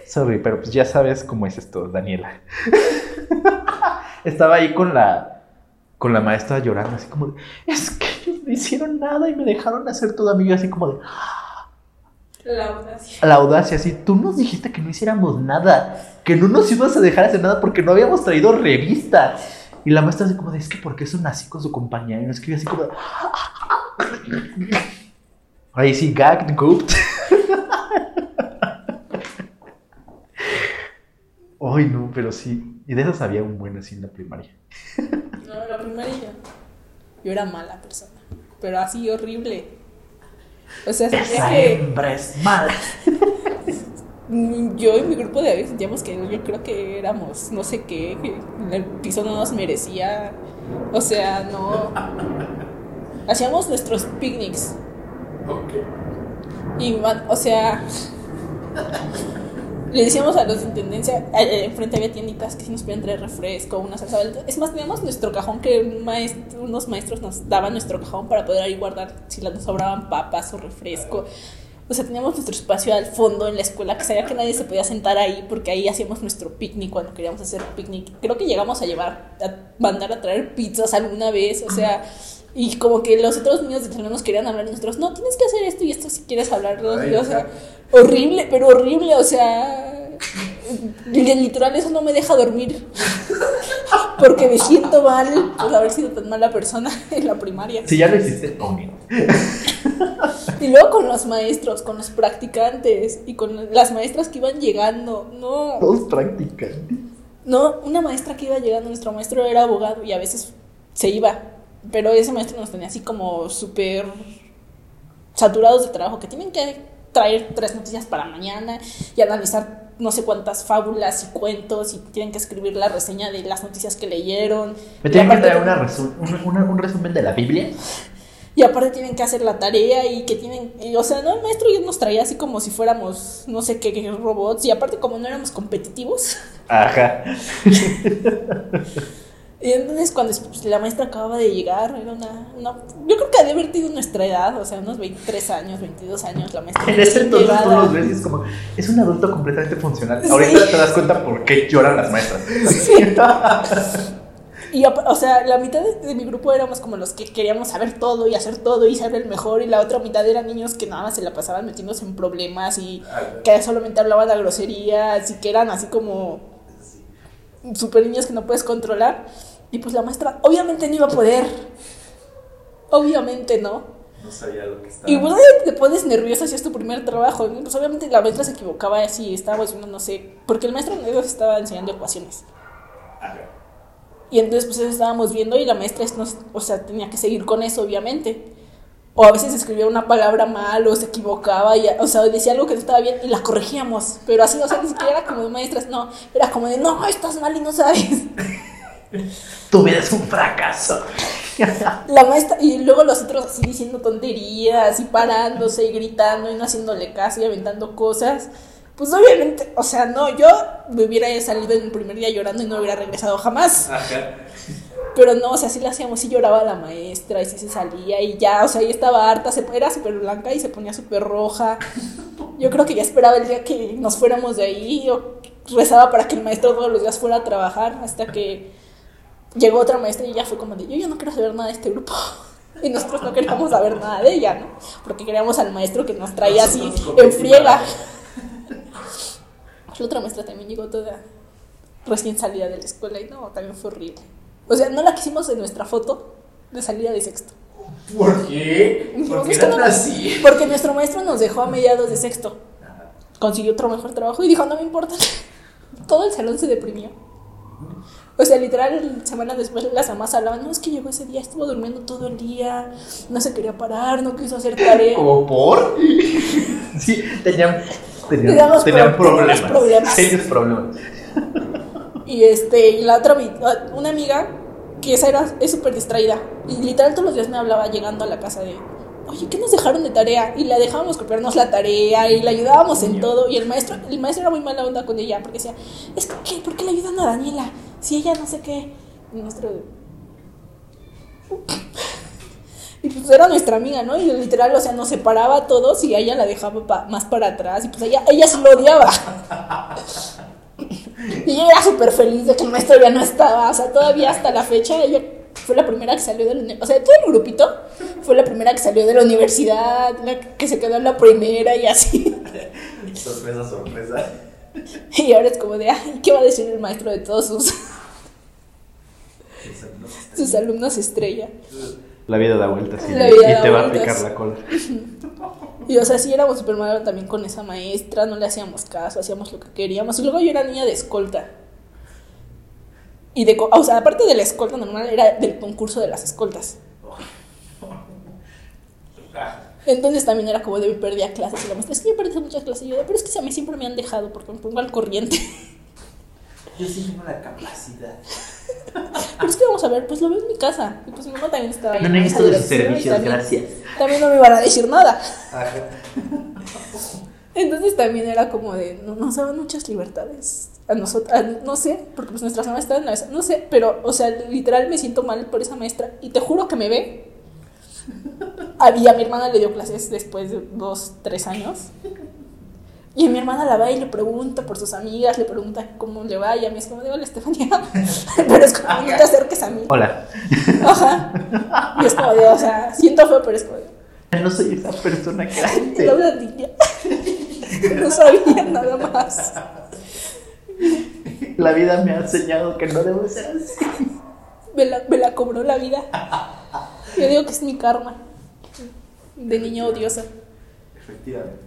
Sorry, pero pues ya sabes cómo es esto, Daniela. *laughs* Estaba ahí con la, con la maestra llorando, así como de, es que ellos no hicieron nada y me dejaron hacer todo a mí, así como de... La audacia. La audacia, sí. Tú nos dijiste que no hiciéramos nada, que no nos ibas a dejar hacer nada porque no habíamos traído revista. Y la maestra así como de, es que porque son así con su compañero. Y nos escribe así como Ahí sí, gagged, gooped. *laughs* Ay, no, pero sí. Y de esas había un buen así en la primaria. No, la primaria yo era mala persona. Pero así horrible. O sea, Esa que... hembra es mala. *laughs* yo y mi grupo de amigos sentíamos que yo creo que éramos no sé qué, el piso no nos merecía, o sea, no... Hacíamos nuestros picnics. Y, o sea, le decíamos a los de intendencia, eh, eh, enfrente había tienditas que si nos podían traer refresco, una salsa. Es más, teníamos nuestro cajón que unos maestros nos daban nuestro cajón para poder ahí guardar si nos sobraban papas o refresco. O sea, teníamos nuestro espacio al fondo en la escuela, que sabía que nadie se podía sentar ahí, porque ahí hacíamos nuestro picnic cuando queríamos hacer picnic. Creo que llegamos a llevar, a mandar a traer pizzas alguna vez, o sea, y como que los otros niños de nos querían hablar, y nosotros, no, tienes que hacer esto y esto si quieres hablar. o sea, horrible, pero horrible, o sea, literal eso no me deja dormir. *laughs* Porque me siento mal por haber sido tan mala persona *laughs* en la primaria. Si ya lo hiciste, Y luego con los maestros, con los practicantes y con las maestras que iban llegando. No. Los practicantes. No, una maestra que iba llegando, nuestro maestro era abogado y a veces se iba. Pero ese maestro nos tenía así como súper saturados de trabajo, que tienen que traer tres noticias para mañana y analizar no sé cuántas fábulas y cuentos y tienen que escribir la reseña de las noticias que leyeron. ¿Me tienen que traer un resumen de la Biblia? Y aparte tienen que hacer la tarea y que tienen, o sea, no, el maestro nos traía así como si fuéramos, no sé qué, robots, y aparte como no éramos competitivos. Ajá. *laughs* y entonces cuando pues, la maestra acababa de llegar, era una, yo creo que había vertido nuestra edad, o sea, unos 23 años, 22 años, la maestra. En ese entonces tú los ves y es como, es un adulto completamente funcional. Ahorita te das cuenta por qué lloran las maestras. Sí. Y, o sea, la mitad de, mi grupo éramos como los que queríamos saber todo y hacer todo y ser el mejor, y la otra mitad eran niños que nada más se la pasaban metiéndose en problemas y que solamente hablaban de groserías y que eran así como super niños que no puedes controlar. Y pues la maestra, obviamente no iba a poder. Obviamente no. No sabía lo que estaba. Y pues te pones nerviosa si es tu primer trabajo. Pues obviamente la maestra se equivocaba así, estaba haciendo, no sé, porque el maestro nos estaba enseñando ecuaciones. Y entonces pues estábamos viendo y la maestra nos, o sea, tenía que seguir con eso obviamente. O a veces escribía una palabra mal o se equivocaba, y, o sea, decía algo que no estaba bien y la corregíamos. Pero así, o sea, ni siquiera era como de maestras, no, era como de, no, estás mal y no sabes. *laughs* Tu vida es un fracaso. *laughs* La maestra, y luego los otros así diciendo tonterías y parándose y gritando y no haciéndole caso y aventando cosas. Pues obviamente, o sea, no, yo me hubiera salido en el primer día llorando y no hubiera regresado jamás. Pero no, o sea, sí le hacíamos, y lloraba la maestra y sí se salía y ya, o sea, ella estaba harta, se, era súper blanca y se ponía súper roja. Yo creo que ya esperaba el día que nos fuéramos de ahí o rezaba para que el maestro todos los días fuera a trabajar hasta que llegó otra maestra y ya fue como de, yo ya no quiero saber nada de este grupo. *laughs* Y nosotros no queríamos saber nada de ella, ¿no? Porque queríamos al maestro que nos traía así en friega. *laughs* La otra maestra también llegó toda recién salida de la escuela y no, también fue horrible. O sea, no la quisimos en nuestra foto de salida de sexto. ¿Por qué? *laughs* Porque, así? porque nuestro maestro nos dejó a mediados de sexto. Consiguió otro mejor trabajo y dijo, no me importa. Todo el salón se deprimió. O sea, literal, semanas después las mamás hablaban, no, es que llegó ese día, estuvo durmiendo todo el día, no se quería parar, no quiso hacer tarea. ¿Cómo por? *laughs* sí, tenían, tenían, tenían problemas, problemas. Serios problemas. Y este, y la otra, una amiga, que esa era, es súper distraída, y literal todos los días me hablaba llegando a la casa de, oye, ¿qué nos dejaron de tarea? Y la dejábamos copiarnos la tarea y la ayudábamos en todo. Y el maestro, el maestro era muy mala onda con ella porque decía, es que, ¿qué? ¿por qué le ayudan a Daniela? Si ella no sé qué. Y nuestro... *laughs* Y pues era nuestra amiga, ¿no? Y literal, o sea, nos separaba a todos y a ella la dejaba más para atrás. Y pues ella, ella se lo odiaba. *laughs* y ella era súper feliz de que el maestro ya no estaba. O sea, todavía hasta la fecha ella fue la primera que salió de la O sea, todo el grupito fue la primera que salió de la universidad, la que se quedó en la primera y así. *laughs* sorpresa, sorpresa. Y ahora es como de, ay, ¿qué va a decir el maestro de todos sus, sus alumnos estrella? La vida da vueltas y, y te va a picar la cola. *laughs* Y o sea, sí éramos súper malos también con esa maestra, no le hacíamos caso, hacíamos lo que queríamos. Y luego yo era niña de escolta. Y de, o sea, aparte de la escolta normal, era del concurso de las escoltas. *laughs* Entonces también era como de perdía clases y la maestra, es que yo perdí muchas clases. Y yo, pero es que a mí siempre me han dejado porque me pongo al corriente. *laughs* Yo sí tengo la capacidad. *laughs* Pero es que vamos a ver, pues lo veo en mi casa. Y pues mi mamá también estaba ahí. No necesito de sus servicios, gracias. También no me iban a decir nada. Entonces también era como de, no, nos daban muchas libertades a nosotros, no sé, porque pues nuestras mamás estaban en la mesa, no sé, pero, o sea, literal me siento mal por esa maestra y te juro que me ve. *laughs* Y a mi hermana le dio clases después de dos, tres años. Y mi hermana la va y le pregunta por sus amigas, le pregunta cómo le va y a mí es como de, hola Estefanía, *laughs* pero es como, no te acerques a mí. Hola. Ajá. Y es como de, o sea, siento feo, pero es como de... *laughs* No soy esa persona que la niña. *laughs* No sabía nada más. La vida me ha enseñado que no debo ser así. Me la, me la cobró la vida. Yo digo que es mi karma. De niña odiosa. Efectivamente.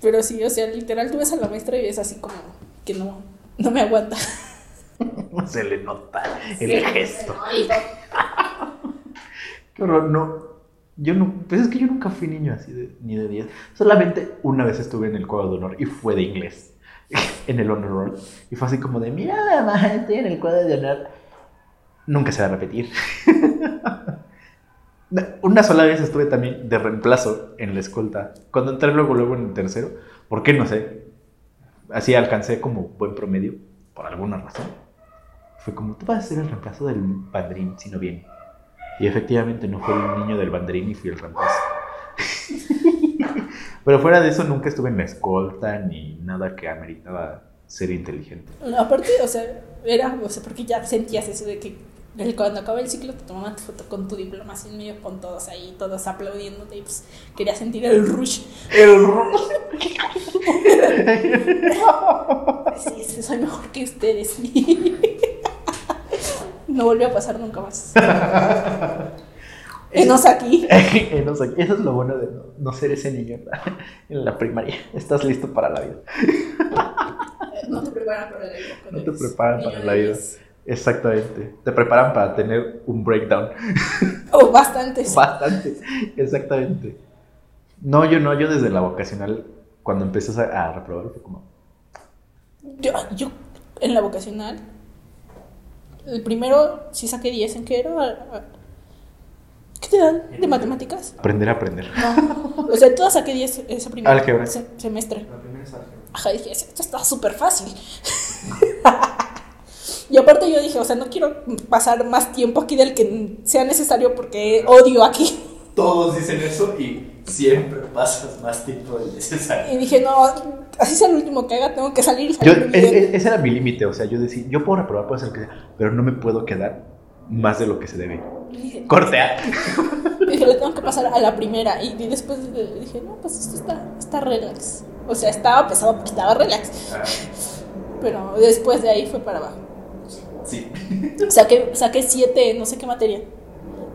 Pero sí, o sea, literal, tú ves a la maestra y es así como que no, no me aguanta. *laughs* Se le nota el gesto. Pero no. Yo no, pues es que yo nunca fui niño así de, ni de 10. Solamente una vez estuve en el cuadro de honor y fue de inglés. *laughs* en el honor roll. Y fue así como de, mira, mamá, estoy en el cuadro de honor. Nunca se va a repetir. *laughs* Una sola vez estuve también de reemplazo en la escolta. Cuando entré luego, luego en el tercero, ¿por qué? No sé. Así alcancé como buen promedio, por alguna razón. Fue como, tú vas a ser el reemplazo del bandrín si no viene. Y efectivamente no fue el niño del bandrín y fui el reemplazo. *laughs* Pero fuera de eso nunca estuve en la escolta ni nada que ameritaba ser inteligente. aparte, o sea, era, o sea, porque ya sentías eso de que cuando acaba el ciclo te tomaban tu foto con tu diploma así en medio con todos ahí, todos aplaudiéndote y pues quería sentir el rush. El rush. *laughs* sí, soy mejor que ustedes. *laughs* no volvió a pasar nunca más. *laughs* Enos aquí. *laughs* Enos aquí. Eso es lo bueno de no, ser ese niño *laughs* en la, primaria. Estás listo para la vida. No te preparan para la vida. No te preparan para la vida. Exactamente. Te preparan para tener un breakdown. Oh, bastantes. Bastante. Exactamente. No, yo no, yo desde la vocacional, cuando empecé a, reprobar, fue como. Yo, yo, en la vocacional, el primero sí saqué 10 en qué era. ¿Qué te dan de matemáticas? Aprender a aprender. No. O sea, todas saqué 10 ese primer Álgebra. semestre. La primera es álgebra. Ajá, dije, esto está súper fácil. *laughs* y aparte yo dije, o sea, no quiero pasar más tiempo aquí del que sea necesario porque odio aquí. Todos dicen eso y siempre pasas más tiempo del necesario. Y dije, no, así sea el último que haga, tengo que salir. y Yo, salir e- bien". e- ese era mi límite, o sea, yo decía, yo puedo reprobar, puedo hacer lo que sea, pero no me puedo quedar más de lo que se debe. Dije, Cortea. *laughs* dije, le tengo que pasar a la primera. Y, y después dije, no, pues esto está, está relax. O sea, estaba pesado porque estaba relax. Ah, Pero después de ahí fue para abajo. sí. Saqué, saqué siete, no sé qué materia.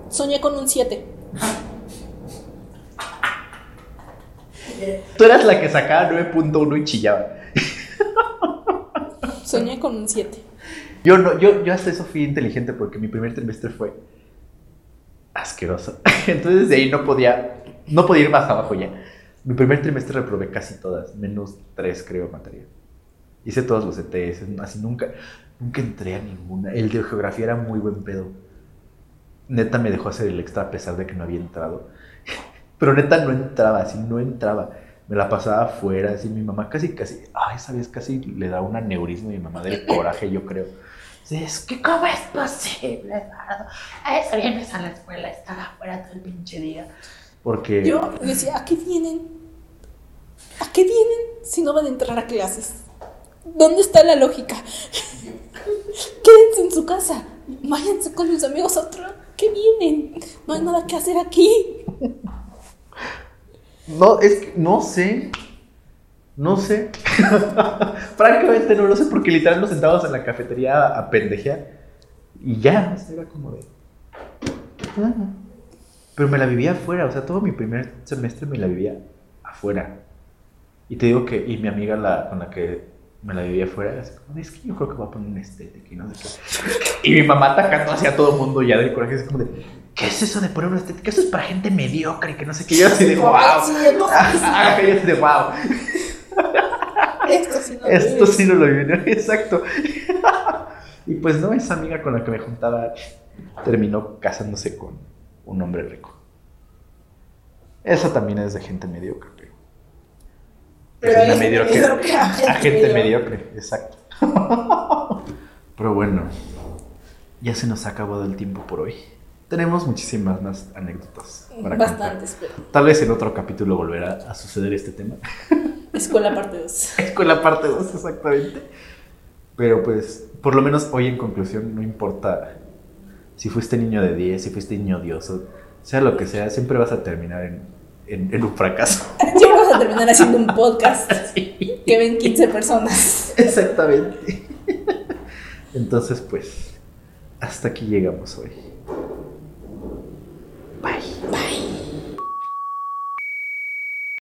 Soñé con un 7. *laughs* *laughs* Tú eras la que sacaba 9.1 y chillaba. *laughs* Soñé con un 7. Yo no, yo, yo hasta eso fui inteligente porque mi primer trimestre fue asqueroso. *laughs* Entonces de ahí no podía, no podía ir más abajo ya. Mi primer trimestre reprobé casi todas, menos tres creo materia. Hice todos los ETS, así nunca, nunca entré a ninguna. El de geografía era muy buen pedo. Neta me dejó hacer el extra a pesar de que no había entrado. Pero neta no entraba, así no entraba. Me la pasaba afuera, así mi mamá casi, casi, ay, esa vez casi le da un aneurisma a mi mamá del coraje, yo creo. Es que, ¿cómo es posible, Eduardo? A eso vienes a la escuela, estar afuera todo el pinche día. Porque. Yo decía, ¿a qué vienen? ¿A qué vienen si no van a entrar a clases? ¿Dónde está la lógica? *laughs* Quédense en su casa. Váyanse con sus amigos a otro. ¿Qué vienen? No hay nada que hacer aquí. No, es que no sé. No sé. *laughs* Francamente no lo sé porque literal nos sentábamos en la cafetería a, pendejear. Y ya, era como de. "Ah". Pero me la vivía afuera, o sea, todo mi primer semestre me la vivía afuera. Y te digo que, y mi amiga la, con la que me la vivía afuera, así como, es que yo creo que voy a poner un estética y no sé qué. Y mi mamá atacando hacia todo el mundo ya del coraje, es como de, ¿qué es eso de poner una estética? Eso es para gente mediocre y que no sé qué. Yo así de, wow. *laughs* Sí, no, *laughs* yo así de, wow. Esto sí no Esto sí no lo *laughs* viví, ¿no? exacto. Y pues no, esa amiga con la que me juntaba terminó casándose con un hombre rico. Eso también es de gente mediocre. Gente mediocre. mediocre, A a gente gente mediocre. exacto. *laughs* Pero bueno, ya se nos ha acabado el tiempo por hoy. Tenemos muchísimas más anécdotas para contar. Bastantes, pero. Tal vez en otro capítulo volverá a suceder este tema. *laughs* Escuela parte 2. con la parte 2, exactamente. Pero pues, por lo menos hoy en conclusión, no importa si fuiste niño de 10, si fuiste niño odioso, sea lo que sea, siempre vas a terminar en, en, un fracaso. *laughs* Ya vamos a terminar haciendo un podcast *laughs* que ven 15 personas. Exactamente. Entonces, pues, hasta aquí llegamos hoy. Bye. Bye.